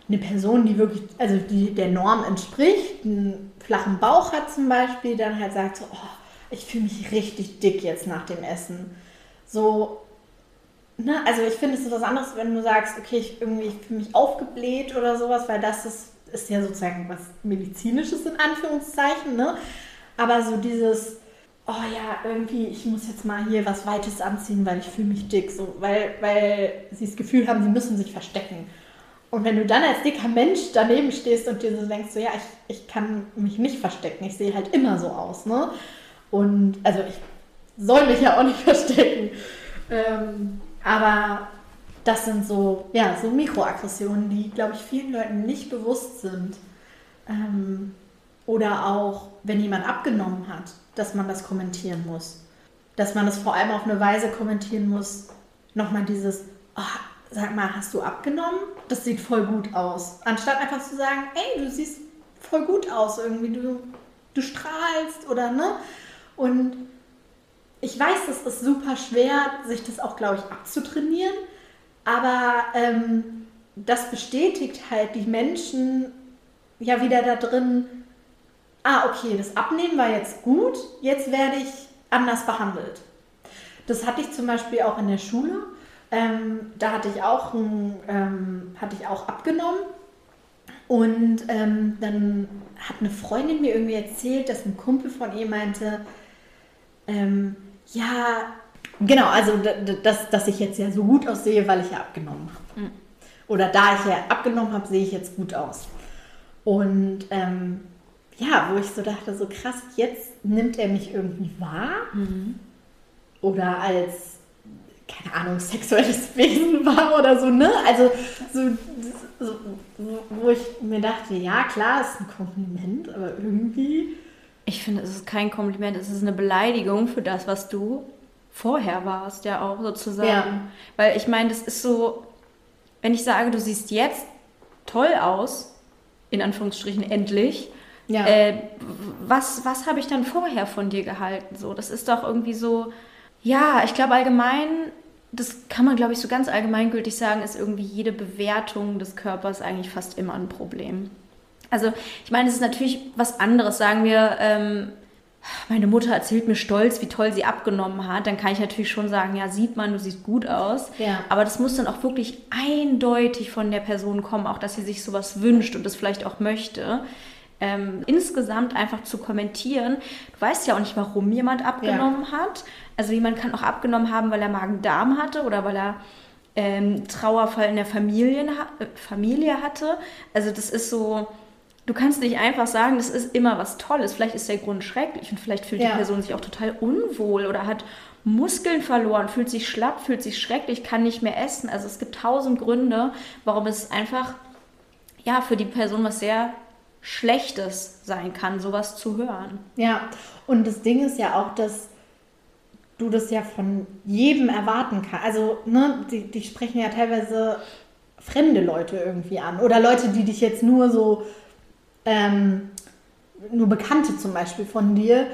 eine Person, die wirklich, also die der Norm entspricht, einen flachen Bauch hat zum Beispiel, dann halt sagt so, oh, ich fühle mich richtig dick jetzt nach dem Essen. So, ne, also ich finde, es ist was anderes, wenn du sagst, okay, ich irgendwie fühle mich aufgebläht oder sowas, weil das ist, ist ja sozusagen was Medizinisches in Anführungszeichen, ne? Aber so dieses, oh ja, irgendwie, ich muss jetzt mal hier was Weites anziehen, weil ich fühle mich dick, so, weil, weil sie das Gefühl haben, sie müssen sich verstecken. Und wenn du dann als dicker Mensch daneben stehst und dir so denkst, so ja, ich, ich kann mich nicht verstecken, ich sehe halt immer so aus, ne? Und also ich soll mich ja auch nicht verstecken. Ähm, aber das sind so, ja, so Mikroaggressionen, die, glaube ich, vielen Leuten nicht bewusst sind. Ähm, oder auch, wenn jemand abgenommen hat, dass man das kommentieren muss. Dass man das vor allem auf eine Weise kommentieren muss, nochmal dieses, oh, sag mal, hast du abgenommen? Das sieht voll gut aus. Anstatt einfach zu sagen, ey, du siehst voll gut aus irgendwie, du, du strahlst oder ne? Und ich weiß, das ist super schwer, sich das auch, glaube ich, abzutrainieren, aber ähm, das bestätigt halt die Menschen ja wieder da drin, ah, okay, das Abnehmen war jetzt gut, jetzt werde ich anders behandelt. Das hatte ich zum Beispiel auch in der Schule. Ähm, da hatte ich auch, ein, ähm, hatte ich auch abgenommen. Und ähm, dann hat eine Freundin mir irgendwie erzählt, dass ein Kumpel von ihr meinte, ähm, ja, genau, also dass, dass ich jetzt ja so gut aussehe, weil ich ja abgenommen habe. Mhm. Oder da ich ja abgenommen habe, sehe ich jetzt gut aus. Und ähm, ja, wo ich so dachte, so krass, jetzt nimmt er mich irgendwie wahr. Mhm. Oder als, keine Ahnung, sexuelles Wesen war oder so, ne? Also so, so wo ich mir dachte, ja, klar, ist ein Kompliment, aber irgendwie. Ich finde, es ist kein Kompliment, es ist eine Beleidigung für das, was du vorher warst, ja auch sozusagen. Ja. Weil ich meine, das ist so, wenn ich sage, du siehst jetzt toll aus, in Anführungsstrichen endlich, ja. Äh, was was habe ich dann vorher von dir gehalten? So, das ist doch irgendwie so, ja, ich glaube allgemein, das kann man, glaube ich, so ganz allgemeingültig sagen, ist irgendwie jede Bewertung des Körpers eigentlich fast immer ein Problem. Also, ich meine, es ist natürlich was anderes, sagen wir, ähm, meine Mutter erzählt mir stolz, wie toll sie abgenommen hat, dann kann ich natürlich schon sagen, ja, sieht man, du siehst gut aus. Ja. Aber das muss dann auch wirklich eindeutig von der Person kommen, auch dass sie sich sowas wünscht und das vielleicht auch möchte ähm, insgesamt einfach zu kommentieren. Du weißt ja auch nicht, warum jemand abgenommen ja. hat. Also jemand kann auch abgenommen haben, weil er Magen-Darm hatte oder weil er ähm, Trauerfall in der Familie, äh, Familie hatte. Also das ist so, du kannst nicht einfach sagen, das ist immer was Tolles. Vielleicht ist der Grund schrecklich und vielleicht fühlt ja. die Person sich auch total unwohl oder hat Muskeln verloren, fühlt sich schlapp, fühlt sich schrecklich, kann nicht mehr essen. Also es gibt tausend Gründe, warum es einfach ja für die Person was sehr Schlechtes sein kann, sowas zu hören. Ja, und das Ding ist ja auch, dass du das ja von jedem erwarten kannst. Also, ne, die, die sprechen ja teilweise fremde Leute irgendwie an. Oder Leute, die dich jetzt nur so, ähm, nur Bekannte zum Beispiel von dir,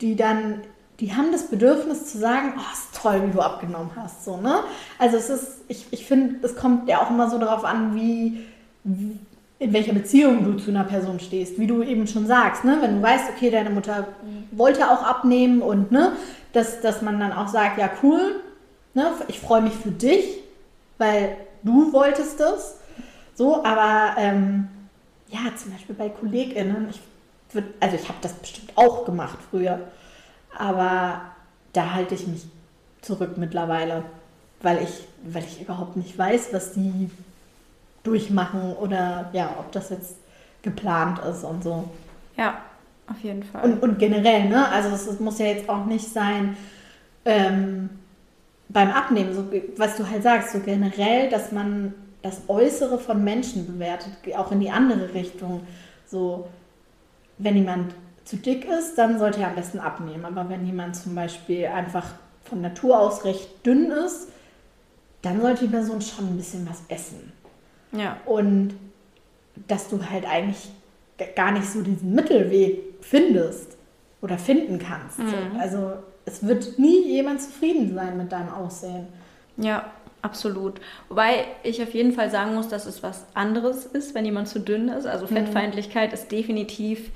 die dann, die haben das Bedürfnis zu sagen, oh, ist toll, wie du abgenommen hast. So, ne? Also es ist, ich, ich finde, es kommt ja auch immer so darauf an, wie, wie in welcher Beziehung du zu einer Person stehst, wie du eben schon sagst, ne? wenn du weißt, okay, deine Mutter wollte auch abnehmen und ne, dass, dass man dann auch sagt, ja cool, ne, ich freue mich für dich, weil du wolltest das, so, aber ähm, ja, zum Beispiel bei KollegInnen, ich würd, also ich habe das bestimmt auch gemacht früher, aber da halte ich mich zurück mittlerweile, weil ich, weil ich überhaupt nicht weiß, was die durchmachen oder ja, ob das jetzt geplant ist und so. Ja, auf jeden Fall. Und, und generell, ne? Also es, muss ja jetzt auch nicht sein ähm, beim Abnehmen, so, was du halt sagst, so generell, dass man das Äußere von Menschen bewertet, auch in die andere Richtung. So, wenn jemand zu dick ist, dann sollte er am besten abnehmen. Aber wenn jemand zum Beispiel einfach von Natur aus recht dünn ist, dann sollte die Person schon ein bisschen was essen. Ja. Und dass du halt eigentlich gar nicht so diesen Mittelweg findest oder finden kannst. Mhm. Also es wird nie jemand zufrieden sein mit deinem Aussehen. Ja, absolut. Wobei ich auf jeden Fall sagen muss, dass es was anderes ist, wenn jemand zu dünn ist. Also mhm. Fettfeindlichkeit mhm. ist definitiv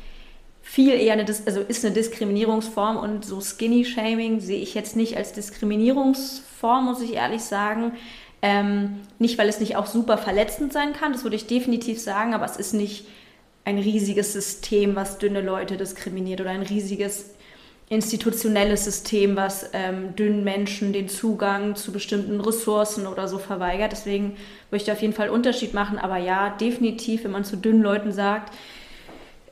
viel eher eine, also ist eine Diskriminierungsform und so Skinny-Shaming sehe ich jetzt nicht als Diskriminierungsform, muss ich ehrlich sagen. Ähm, nicht, weil es nicht auch super verletzend sein kann, das würde ich definitiv sagen, aber es ist nicht ein riesiges System, was dünne Leute diskriminiert oder ein riesiges institutionelles System, was ähm, dünnen Menschen den Zugang zu bestimmten Ressourcen oder so verweigert. Deswegen würde ich da auf jeden Fall Unterschied machen. Aber ja, definitiv, wenn man zu dünnen Leuten sagt,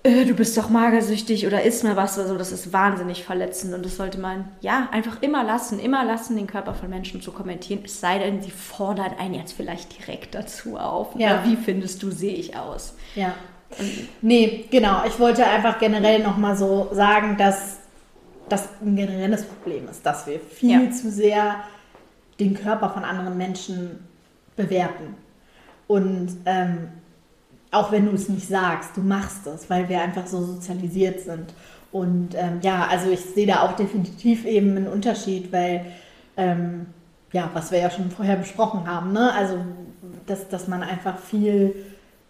äh, du bist doch magersüchtig oder isst mir was oder so, das ist wahnsinnig verletzend und das sollte man ja einfach immer lassen, immer lassen, den Körper von Menschen zu kommentieren, es sei denn, sie fordern einen jetzt vielleicht direkt dazu auf. Ja. Oder wie findest du, sehe ich aus? Ja. Und nee, genau. Ich wollte einfach generell nochmal so sagen, dass das ein generelles Problem ist, dass wir viel ja. zu sehr den Körper von anderen Menschen bewerten. Und ähm, auch wenn du es nicht sagst, du machst es, weil wir einfach so sozialisiert sind. Und ähm, ja, also ich sehe da auch definitiv eben einen Unterschied, weil, ähm, ja, was wir ja schon vorher besprochen haben, ne? also dass, dass man einfach viel,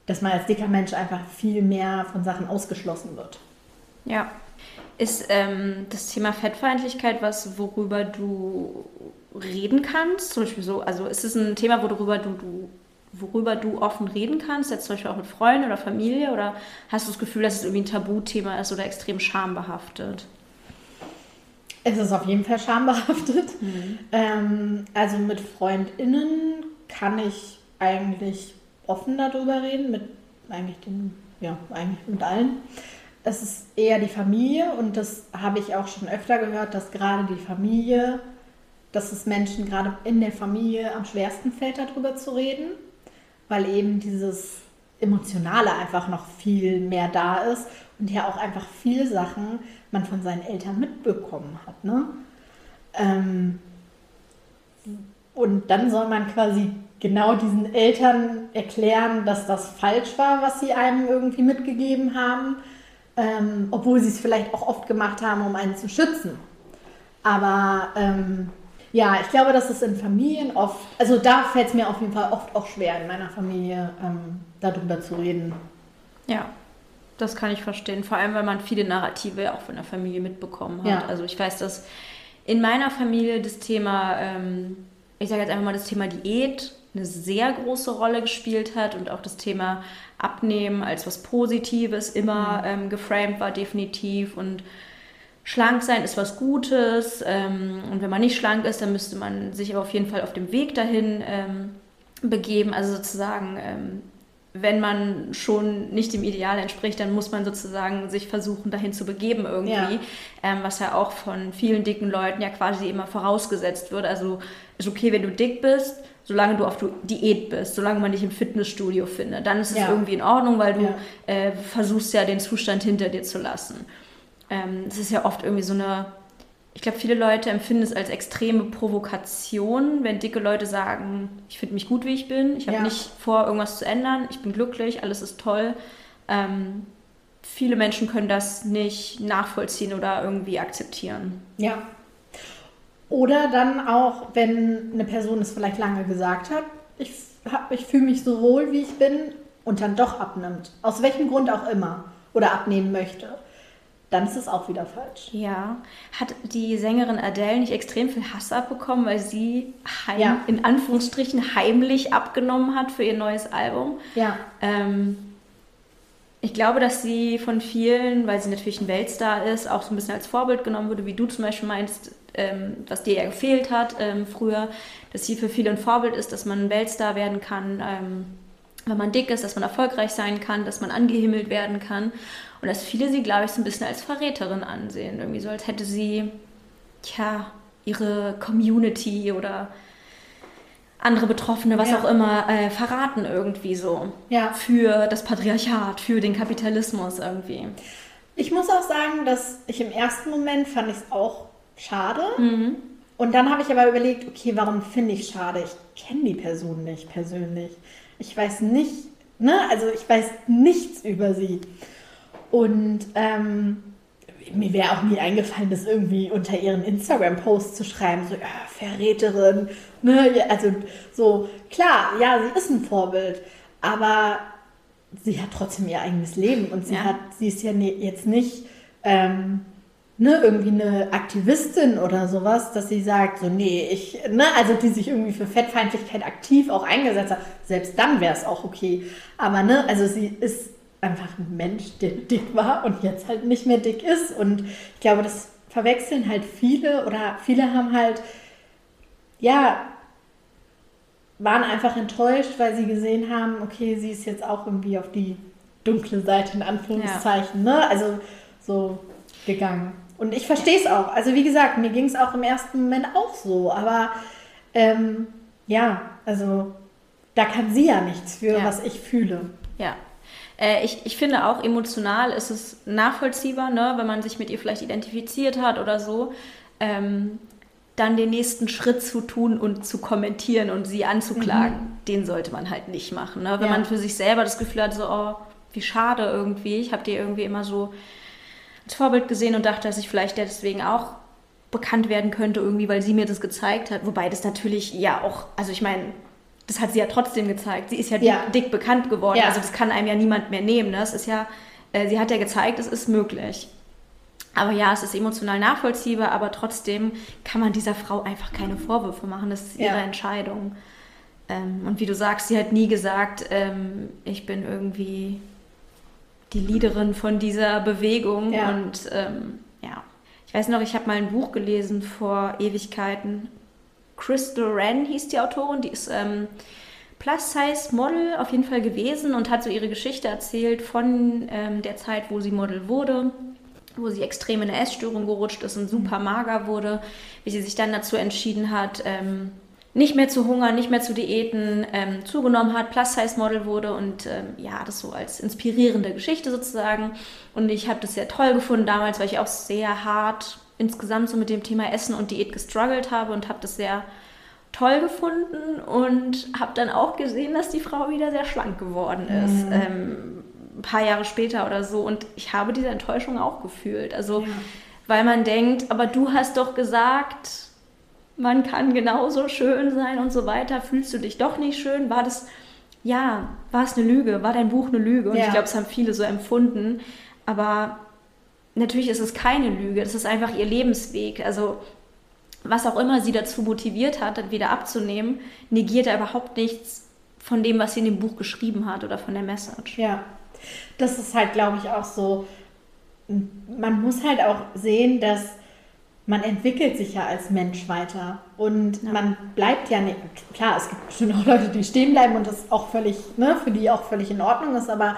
dass man als dicker Mensch einfach viel mehr von Sachen ausgeschlossen wird. Ja. Ist ähm, das Thema Fettfeindlichkeit was, worüber du reden kannst? Zum Beispiel so, also ist es ein Thema, worüber du, du worüber du offen reden kannst, jetzt zum Beispiel auch mit Freunden oder Familie? Oder hast du das Gefühl, dass es irgendwie ein Tabuthema ist oder extrem schambehaftet? Es ist auf jeden Fall schambehaftet. Mhm. Ähm, also mit FreundInnen kann ich eigentlich offen darüber reden, mit eigentlich den, ja, eigentlich mit allen. Es ist eher die Familie und das habe ich auch schon öfter gehört, dass gerade die Familie, dass es Menschen gerade in der Familie am schwersten fällt, darüber zu reden weil eben dieses Emotionale einfach noch viel mehr da ist und ja auch einfach viele Sachen man von seinen Eltern mitbekommen hat. Ne? Ähm, und dann soll man quasi genau diesen Eltern erklären, dass das falsch war, was sie einem irgendwie mitgegeben haben, ähm, obwohl sie es vielleicht auch oft gemacht haben, um einen zu schützen. Aber ähm, ja, ich glaube, dass es in Familien oft, also da fällt es mir auf jeden Fall oft auch schwer, in meiner Familie ähm, darüber zu reden. Ja, das kann ich verstehen. Vor allem, weil man viele Narrative auch von der Familie mitbekommen hat. Ja. Also ich weiß, dass in meiner Familie das Thema, ähm, ich sage jetzt einfach mal das Thema Diät, eine sehr große Rolle gespielt hat und auch das Thema Abnehmen als was Positives immer mhm. ähm, geframed war, definitiv. Und schlank sein ist was Gutes ähm, und wenn man nicht schlank ist, dann müsste man sich aber auf jeden Fall auf dem Weg dahin ähm, begeben. Also sozusagen, ähm, wenn man schon nicht dem Ideal entspricht, dann muss man sozusagen sich versuchen, dahin zu begeben irgendwie, ja. Ähm, was ja auch von vielen dicken Leuten ja quasi immer vorausgesetzt wird. Also ist okay, wenn du dick bist, solange du auf Diät bist, solange man dich im Fitnessstudio findet, dann ist es ja. irgendwie in Ordnung, weil du ja. äh, versuchst ja den Zustand hinter dir zu lassen ähm, es ist ja oft irgendwie so eine, ich glaube, viele Leute empfinden es als extreme Provokation, wenn dicke Leute sagen, ich finde mich gut, wie ich bin, ich habe ja. nicht vor, irgendwas zu ändern, ich bin glücklich, alles ist toll. Ähm, viele Menschen können das nicht nachvollziehen oder irgendwie akzeptieren. Ja. Oder dann auch, wenn eine Person es vielleicht lange gesagt hat, ich, ich fühle mich so wohl, wie ich bin, und dann doch abnimmt. Aus welchem Grund auch immer. Oder abnehmen möchte dann ist es auch wieder falsch. Ja. Hat die Sängerin Adele nicht extrem viel Hass abbekommen, weil sie heim, ja. in Anführungsstrichen heimlich abgenommen hat für ihr neues Album? Ja. Ähm, ich glaube, dass sie von vielen, weil sie natürlich ein Weltstar ist, auch so ein bisschen als Vorbild genommen wurde, wie du zum Beispiel meinst, ähm, was dir ja gefehlt hat ähm, früher, dass sie für viele ein Vorbild ist, dass man ein Weltstar werden kann, ähm, wenn man dick ist, dass man erfolgreich sein kann, dass man angehimmelt werden kann. Und dass viele sie, glaube ich, so ein bisschen als Verräterin ansehen. Irgendwie so, als hätte sie, tja, ihre Community oder andere Betroffene, was ja. auch immer, äh, verraten irgendwie so. Ja. Für das Patriarchat, für den Kapitalismus irgendwie. Ich muss auch sagen, dass ich im ersten Moment fand ich es auch schade. Mhm. Und dann habe ich aber überlegt, okay, warum finde ich schade? Ich kenne die Person nicht persönlich. Ich weiß nicht, ne, also ich weiß nichts über sie. Und ähm, mir wäre auch nie eingefallen, das irgendwie unter ihren Instagram-Posts zu schreiben, so, ja, Verräterin, ne? Also so, klar, ja, sie ist ein Vorbild, aber sie hat trotzdem ihr eigenes Leben und sie ja. hat, sie ist ja ne, jetzt nicht ähm, ne, irgendwie eine Aktivistin oder sowas, dass sie sagt, so, nee, ich, ne, also die sich irgendwie für Fettfeindlichkeit aktiv auch eingesetzt hat, selbst dann wäre es auch okay. Aber ne, also sie ist einfach ein Mensch, der dick war und jetzt halt nicht mehr dick ist. Und ich glaube, das verwechseln halt viele oder viele haben halt, ja, waren einfach enttäuscht, weil sie gesehen haben, okay, sie ist jetzt auch irgendwie auf die dunkle Seite in Anführungszeichen, ja. ne? Also so gegangen. Und ich verstehe es auch. Also wie gesagt, mir ging es auch im ersten Moment auch so. Aber ähm, ja, also da kann sie ja nichts für, ja. was ich fühle. Ja, äh, ich, ich finde auch emotional ist es nachvollziehbar, ne, wenn man sich mit ihr vielleicht identifiziert hat oder so. Ähm, dann den nächsten Schritt zu tun und zu kommentieren und sie anzuklagen, mhm. den sollte man halt nicht machen. Ne? Wenn ja. man für sich selber das Gefühl hat, so, oh, wie schade irgendwie, ich habe die irgendwie immer so als Vorbild gesehen und dachte, dass ich vielleicht deswegen auch bekannt werden könnte, irgendwie, weil sie mir das gezeigt hat. Wobei das natürlich ja auch, also ich meine, das hat sie ja trotzdem gezeigt. Sie ist ja, ja. Dick, dick, bekannt geworden. Ja. Also das kann einem ja niemand mehr nehmen. Ne? Das ist ja, äh, sie hat ja gezeigt, es ist möglich. Aber ja, es ist emotional nachvollziehbar, aber trotzdem kann man dieser Frau einfach keine Vorwürfe machen. Das ist ihre ja. Entscheidung. Ähm, und wie du sagst, sie hat nie gesagt, ähm, ich bin irgendwie die Leaderin von dieser Bewegung. Und ähm, ja, ich weiß noch, ich habe mal ein Buch gelesen vor Ewigkeiten. Crystal Wren hieß die Autorin, die ist ähm, Plus-Size-Model auf jeden Fall gewesen und hat so ihre Geschichte erzählt von ähm, der Zeit, wo sie Model wurde wo sie extrem in eine Essstörung gerutscht ist und super mager wurde, wie sie sich dann dazu entschieden hat, ähm, nicht mehr zu hungern, nicht mehr zu Diäten, ähm, zugenommen hat, Plus-Size-Model wurde und ähm, ja, das so als inspirierende Geschichte sozusagen. Und ich habe das sehr toll gefunden damals, weil ich auch sehr hart insgesamt so mit dem Thema Essen und Diät gestruggelt habe und habe das sehr toll gefunden und habe dann auch gesehen, dass die Frau wieder sehr schlank geworden ist. Mhm. Ähm, ein paar Jahre später oder so. Und ich habe diese Enttäuschung auch gefühlt. Also, ja. weil man denkt, aber du hast doch gesagt, man kann genauso schön sein und so weiter. Fühlst du dich doch nicht schön? War das, ja, war es eine Lüge? War dein Buch eine Lüge? Und ja. ich glaube, es haben viele so empfunden. Aber natürlich ist es keine Lüge. Es ist einfach ihr Lebensweg. Also, was auch immer sie dazu motiviert hat, dann wieder abzunehmen, negiert er überhaupt nichts von dem, was sie in dem Buch geschrieben hat oder von der Message. Ja, das ist halt, glaube ich, auch so. Man muss halt auch sehen, dass man entwickelt sich ja als Mensch weiter und ja. man bleibt ja nicht, klar, es gibt bestimmt auch Leute, die stehen bleiben und das auch völlig, ne, für die auch völlig in Ordnung ist, aber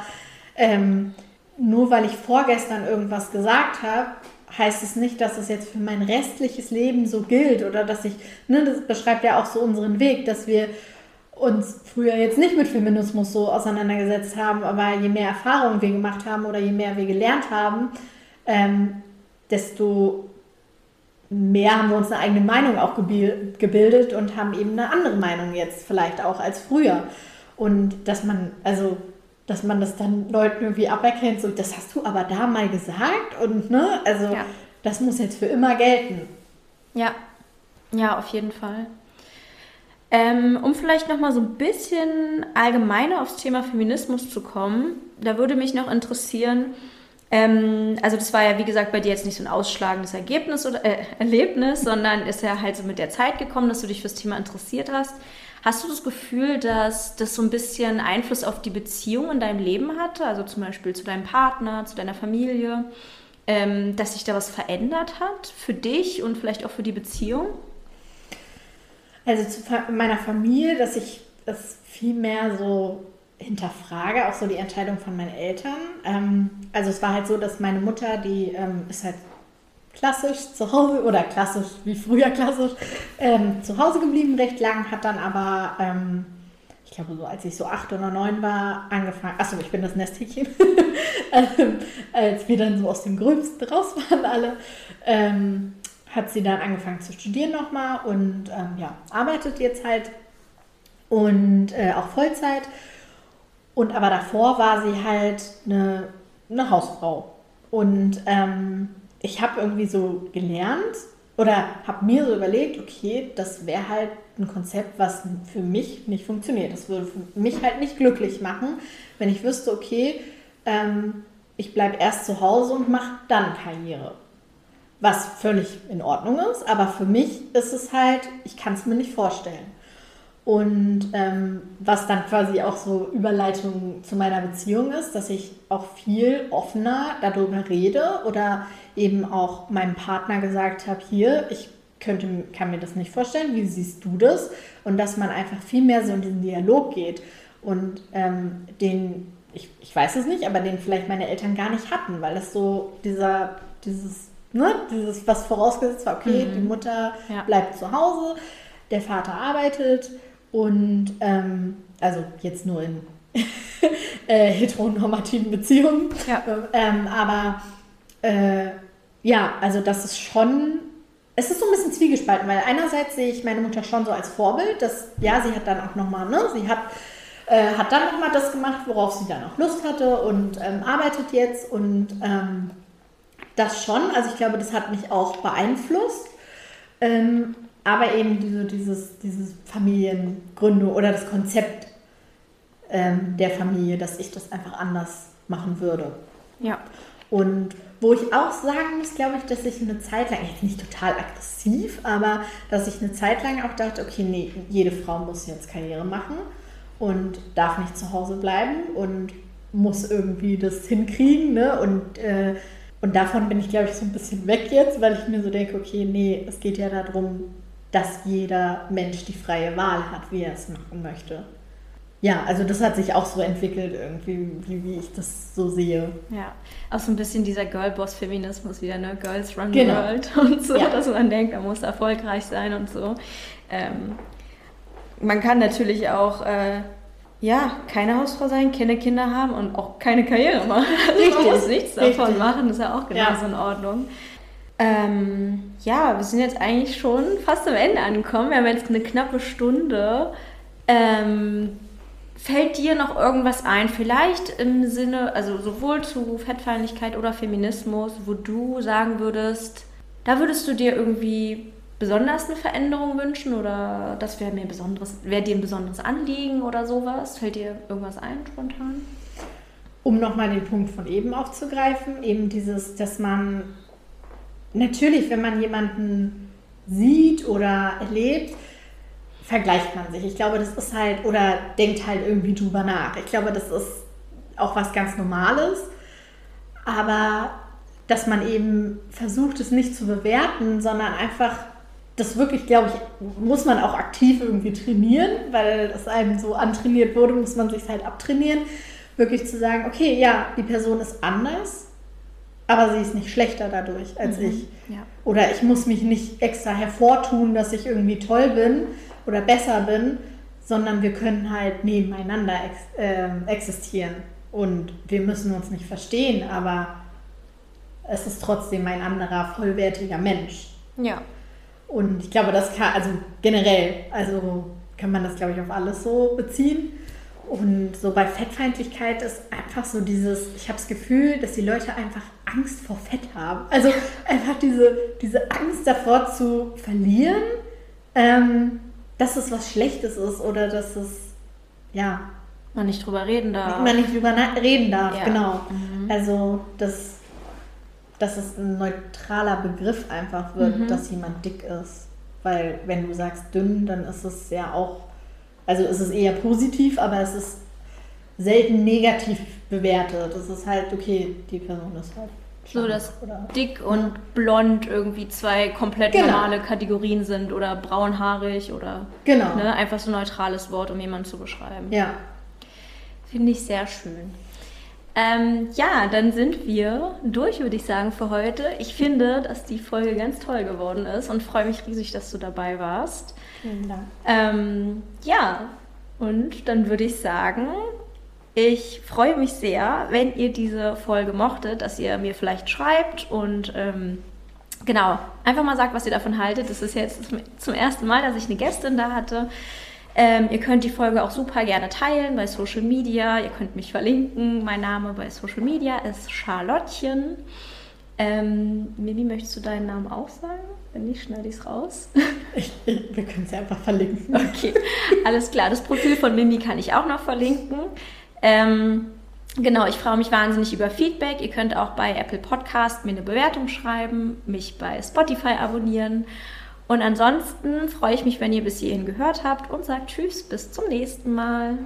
ähm, nur weil ich vorgestern irgendwas gesagt habe, heißt es nicht, dass es jetzt für mein restliches Leben so gilt oder dass ich, ne, das beschreibt ja auch so unseren Weg, dass wir uns früher jetzt nicht mit Feminismus so auseinandergesetzt haben, aber je mehr Erfahrungen wir gemacht haben oder je mehr wir gelernt haben, ähm, desto mehr haben wir uns eine eigene Meinung auch gebildet und haben eben eine andere Meinung jetzt vielleicht auch als früher. Und dass man, also, dass man das dann Leuten irgendwie aberkennt, so, das hast du aber da mal gesagt und, ne, also, ja. das muss jetzt für immer gelten. Ja, ja, auf jeden Fall. Ähm, um vielleicht noch mal so ein bisschen allgemeiner aufs Thema Feminismus zu kommen, da würde mich noch interessieren, ähm, also das war ja, wie gesagt, bei dir jetzt nicht so ein ausschlagendes Ergebnis oder äh, Erlebnis, sondern ist ja halt so mit der Zeit gekommen, dass du dich fürs Thema interessiert hast. Hast du das Gefühl, dass das so ein bisschen Einfluss auf die Beziehung in deinem Leben hatte, also zum Beispiel zu deinem Partner, zu deiner Familie, ähm, dass sich da was verändert hat für dich und vielleicht auch für die Beziehung? Also zu meiner Familie, dass ich das viel mehr so hinterfrage, auch so die Entscheidung von meinen Eltern. Ähm, also es war halt so, dass meine Mutter, die ähm, ist halt klassisch zu Hause oder klassisch wie früher klassisch ähm, zu Hause geblieben recht lang, hat dann aber, ähm, ich glaube so als ich so acht oder neun war, angefangen, achso, ich bin das Nesthäkchen, ähm, als wir dann so aus dem Gröbsten raus waren alle, ähm, hat sie dann angefangen zu studieren nochmal und ja, arbeitet jetzt halt und äh, auch Vollzeit und aber davor war sie halt eine, eine Hausfrau. Und ähm, ich habe irgendwie so gelernt oder habe mir so überlegt, okay, das wäre halt ein Konzept, was für mich nicht funktioniert. Das würde mich halt nicht glücklich machen, wenn ich wüsste, okay, ähm, ich bleibe erst zu Hause und mache dann Karriere. Was völlig in Ordnung ist, aber für mich ist es halt, ich kann es mir nicht vorstellen. Und ähm, was dann quasi auch so Überleitung zu meiner Beziehung ist, dass ich auch viel offener darüber rede oder eben auch meinem Partner gesagt habe, hier, ich könnte, kann mir das nicht vorstellen, wie siehst du das? Und dass man einfach viel mehr so in den Dialog geht und ähm, den, ich, ich weiß es nicht, aber den vielleicht meine Eltern gar nicht hatten, weil es so dieser, dieses, ne, dieses, was vorausgesetzt war, okay, mhm. die Mutter ja. bleibt zu Hause, der Vater arbeitet und ähm, also jetzt nur in äh, heteronormativen Beziehungen. Ja. Ähm, aber äh, ja, also das ist schon es ist so ein bisschen zwiegespalten, weil einerseits sehe ich meine Mutter schon so als Vorbild, dass, ja, sie hat dann auch nochmal, ne, sie hat, äh, hat dann nochmal das gemacht, worauf sie dann auch Lust hatte und ähm, arbeitet jetzt und ähm, das schon, also ich glaube, das hat mich auch beeinflusst, ähm, aber eben diese, dieses, dieses Familiengründung oder das Konzept ähm, der Familie, dass ich das einfach anders machen würde. Ja. Und wo ich auch sagen muss, glaube ich, dass ich eine Zeit lang, jetzt nicht total aggressiv, aber dass ich eine Zeit lang auch dachte, okay, nee, jede Frau muss jetzt Karriere machen und darf nicht zu Hause bleiben und muss irgendwie das hinkriegen. Ne? Und, äh, und davon bin ich, glaube ich, so ein bisschen weg jetzt, weil ich mir so denke, okay, nee, es geht ja darum, dass jeder Mensch die freie Wahl hat, wie er es machen möchte ja, also das hat sich auch so entwickelt irgendwie, wie, wie ich das so sehe. Ja, auch so ein bisschen dieser Girlboss-Feminismus wieder, ne? Girls run genau. the world und so, ja. dass man denkt, man muss erfolgreich sein und so. Ähm, man kann natürlich auch, äh, ja, keine Hausfrau sein, keine Kinder haben und auch keine Karriere machen. Richtig. man muss nichts Richtig. davon machen, das ist ja auch genauso ja. in Ordnung. Ähm, ja, wir sind jetzt eigentlich schon fast am Ende angekommen. Wir haben jetzt eine knappe Stunde. Ähm, Fällt dir noch irgendwas ein, vielleicht im Sinne, also sowohl zu Fettfeindlichkeit oder Feminismus, wo du sagen würdest, da würdest du dir irgendwie besonders eine Veränderung wünschen oder das wäre mir besonderes, wäre dir ein besonderes Anliegen oder sowas? Fällt dir irgendwas ein spontan? Um nochmal den Punkt von eben aufzugreifen, eben dieses, dass man natürlich, wenn man jemanden sieht oder erlebt, vergleicht man sich. Ich glaube, das ist halt, oder denkt halt irgendwie drüber nach. Ich glaube, das ist auch was ganz Normales. Aber dass man eben versucht, es nicht zu bewerten, sondern einfach, das wirklich, glaube ich, muss man auch aktiv irgendwie trainieren, weil es einem so antrainiert wurde, muss man sich halt abtrainieren. Wirklich zu sagen, okay, ja, die Person ist anders, aber sie ist nicht schlechter dadurch als mhm, ich. Ja. Oder ich muss mich nicht extra hervortun, dass ich irgendwie toll bin, oder besser bin, sondern wir können halt nebeneinander ex äh, existieren. Und wir müssen uns nicht verstehen, aber es ist trotzdem ein anderer, vollwertiger Mensch. Ja. Und ich glaube, das kann, also generell, also kann man das, glaube ich, auf alles so beziehen. Und so bei Fettfeindlichkeit ist einfach so dieses, ich habe das Gefühl, dass die Leute einfach Angst vor Fett haben. Also einfach diese, diese Angst davor zu verlieren. Ähm, dass es was Schlechtes ist oder dass es, ja. Man nicht drüber reden darf. Man nicht drüber reden darf, ja. genau. Mhm. Also, dass, dass es ein neutraler Begriff einfach wird, mhm. dass jemand dick ist. Weil, wenn du sagst dünn, dann ist es ja auch, also ist es eher positiv, aber es ist selten negativ bewertet. Es ist halt, okay, die Person ist halt so, dass oder, dick und blond irgendwie zwei komplett genau. normale Kategorien sind oder braunhaarig oder genau. ne, einfach so ein neutrales Wort, um jemanden zu beschreiben. Ja. Finde ich sehr schön. Ähm, ja, dann sind wir durch, würde ich sagen, für heute. Ich finde, dass die Folge ganz toll geworden ist und freue mich riesig, dass du dabei warst. Vielen Dank. Ähm, ja, und dann würde ich sagen, ich freue mich sehr, wenn ihr diese Folge mochtet, dass ihr mir vielleicht schreibt und ähm, genau, einfach mal sagt, was ihr davon haltet. Das ist jetzt zum ersten Mal, dass ich eine Gästin da hatte. Ähm, ihr könnt die Folge auch super gerne teilen bei Social Media. Ihr könnt mich verlinken. Mein Name bei Social Media ist Charlottchen. Ähm, Mimi, möchtest du deinen Namen auch sagen? Wenn nicht, schneide ich es raus. Ich, wir können es ja einfach verlinken. Okay, alles klar. Das Profil von Mimi kann ich auch noch verlinken. Ähm, genau, ich freue mich wahnsinnig über Feedback. Ihr könnt auch bei Apple Podcast mir eine Bewertung schreiben, mich bei Spotify abonnieren. Und ansonsten freue ich mich, wenn ihr bis hierhin gehört habt und sagt Tschüss, bis zum nächsten Mal.